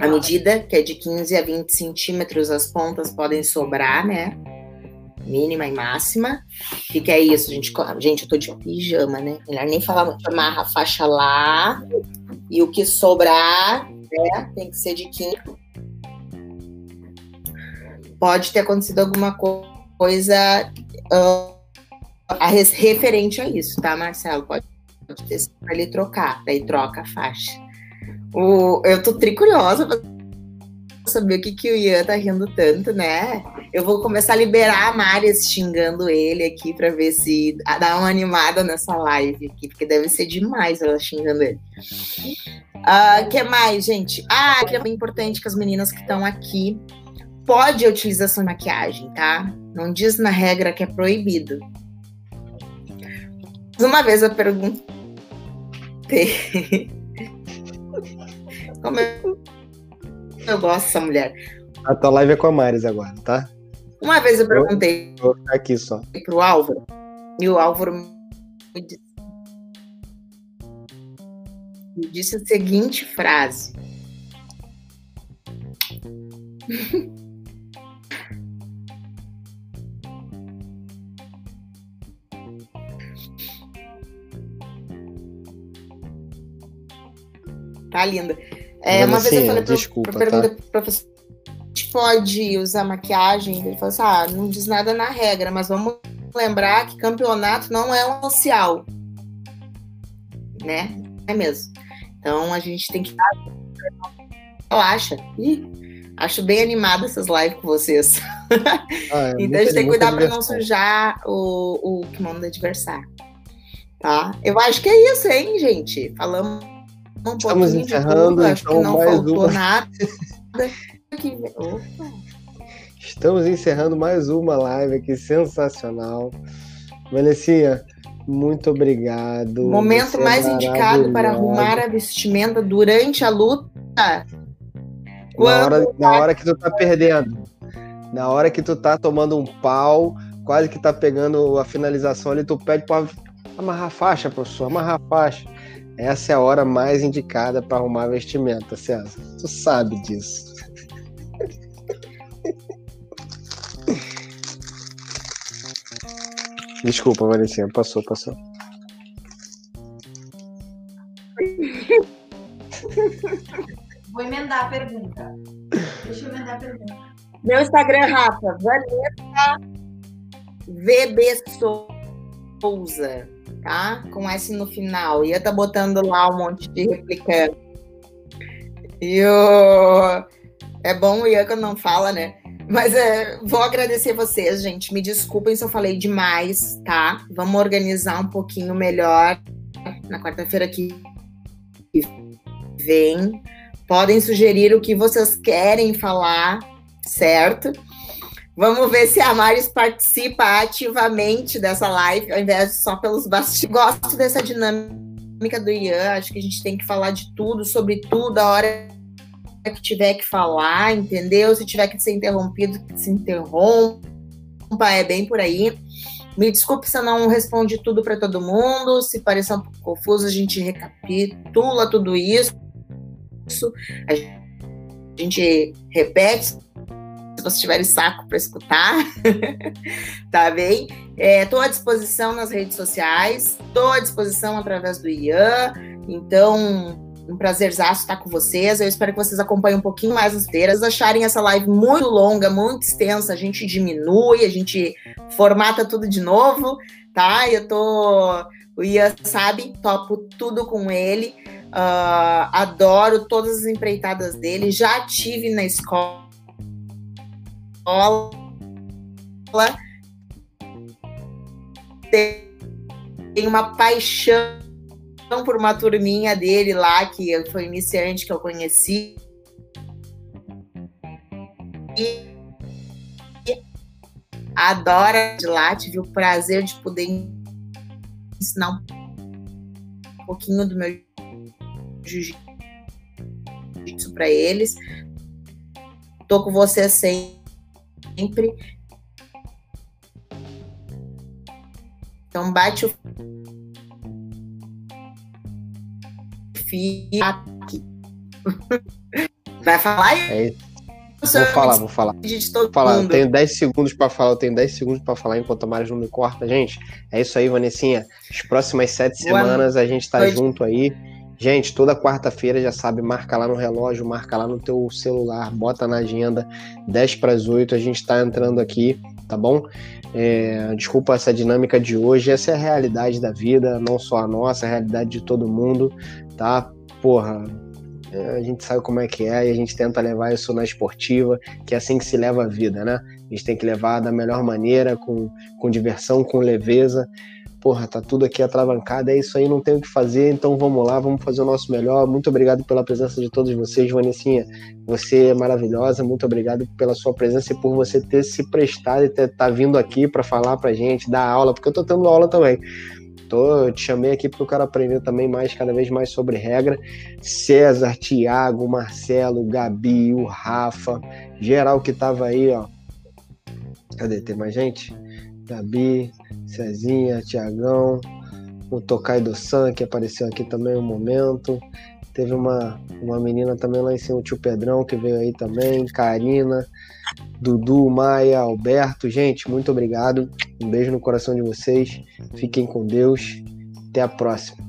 a medida, que é de 15 a 20 centímetros, as pontas podem sobrar, né? Mínima e máxima. O que, é isso, gente? Gente, eu tô de pijama, né? Melhor nem falar muito. Amarra a faixa lá. E o que sobrar, né? Tem que ser de 15. Pode ter acontecido alguma co- coisa res- referente a isso, tá, Marcelo? Pode, ter sido pra ele trocar. Daí troca a faixa. O, eu tô tri curiosa pra saber o que, que o Ian tá rindo tanto, né? Eu vou começar a liberar a Marias xingando ele aqui pra ver se dá uma animada nessa live aqui, porque deve ser demais ela xingando ele. O que mais, gente? Ah, que é importante que as meninas que estão aqui pode a utilização de maquiagem, tá? Não diz na regra que é proibido. Uma vez eu perguntei Como eu, eu gosto dessa mulher. A tua live é com a Maris agora, tá? Uma vez eu perguntei Vou ficar aqui só. pro Álvaro, e o Álvaro me disse, me disse a seguinte frase. Tá linda. É, uma vez eu Vanessa, falei pro, desculpa, pro pergunta tá? pro professor, a gente pode usar maquiagem? Ele falou assim, ah, não diz nada na regra, mas vamos lembrar que campeonato não é um social, né? É mesmo. Então a gente tem que relaxa. Ih, acho bem animada essas lives com vocês. Ah, é Então a gente tem que cuidar para não sujar o, o kimono do adversário. Tá? Eu acho que é isso, hein, gente? Falamos um Estamos encerrando, tudo, então, mais uma. nada. Estamos encerrando mais uma live aqui sensacional. Vanessinha, muito obrigado. Momento é mais indicado para arrumar a vestimenta durante a luta. Na hora, na hora que tu tá perdendo. Na hora que tu tá tomando um pau, quase que tá pegando a finalização ali, tu pede pra amarrar a faixa, professor, amarrar a faixa. Essa é a hora mais indicada para arrumar a vestimenta, César. Tu sabe disso. Desculpa, Vanessinha, passou, passou. Vou emendar a pergunta. Deixa eu emendar a pergunta. Meu Instagram, Rafa, Vanessa VB Souza, tá? Com S no final. Ia tá botando lá um monte de replicante. E o... É bom o Ian quando não fala, né? Mas é, vou agradecer vocês, gente. Me desculpem se eu falei demais, tá? Vamos organizar um pouquinho melhor na quarta-feira que vem. Podem sugerir o que vocês querem falar, certo? Vamos ver se a Maris participa ativamente dessa live, ao invés de só pelos bastidores. Gosto dessa dinâmica do Ian, acho que a gente tem que falar de tudo, sobre tudo, a hora que tiver que falar, entendeu? Se tiver que ser interrompido, que se interrompa, é bem por aí. Me desculpe se eu não respondi tudo para todo mundo, se parecer um pouco confuso, a gente recapitula tudo isso, a gente repete vocês tiverem saco para escutar, tá bem? Estou à disposição nas redes sociais, estou à disposição através do Ian, então um prazerzaço estar com vocês. Eu espero que vocês acompanhem um pouquinho mais as feiras. Acharem essa live muito longa, muito extensa, a gente diminui, a gente formata tudo de novo, tá? Eu tô. O Ian sabe, topo tudo com ele. Uh, adoro todas as empreitadas dele. Já tive na escola. Tem uma paixão por uma turminha dele lá, que foi iniciante que eu conheci. E adora de lá, tive o prazer de poder ensinar um pouquinho do meu jiu-jitsu para eles. Tô com você sempre. Então bate o aqui. Vai falar É isso. Vou falar, vou falar. Vou falar, eu tenho 10 segundos pra falar, eu tenho 10 segundos pra falar enquanto a Mari não me corta, gente. É isso aí, Vanessinha. As próximas sete Boa semanas a gente tá noite. junto aí. Gente, toda quarta-feira já sabe, marca lá no relógio, marca lá no teu celular, bota na agenda, 10 para as 8, a gente tá entrando aqui, tá bom? É, desculpa essa dinâmica de hoje, essa é a realidade da vida, não só a nossa, a realidade de todo mundo, tá? Porra, é, a gente sabe como é que é e a gente tenta levar isso na esportiva, que é assim que se leva a vida, né? A gente tem que levar da melhor maneira, com, com diversão, com leveza. Porra, tá tudo aqui atravancado, é isso aí, não tem o que fazer, então vamos lá, vamos fazer o nosso melhor. Muito obrigado pela presença de todos vocês, Vanessinha. Você é maravilhosa, muito obrigado pela sua presença e por você ter se prestado e ter tá vindo aqui para falar pra gente, dar aula, porque eu tô tendo aula também. Tô, eu te chamei aqui porque eu quero aprender também mais, cada vez mais sobre regra. César, Tiago, Marcelo, Gabi, o Rafa, geral que tava aí, ó. Cadê? Tem mais gente? Gabi, Cezinha, Tiagão, o Tokai do San, que apareceu aqui também um momento. Teve uma, uma menina também lá em cima, o tio Pedrão, que veio aí também, Karina, Dudu, Maia, Alberto. Gente, muito obrigado. Um beijo no coração de vocês. Fiquem com Deus. Até a próxima.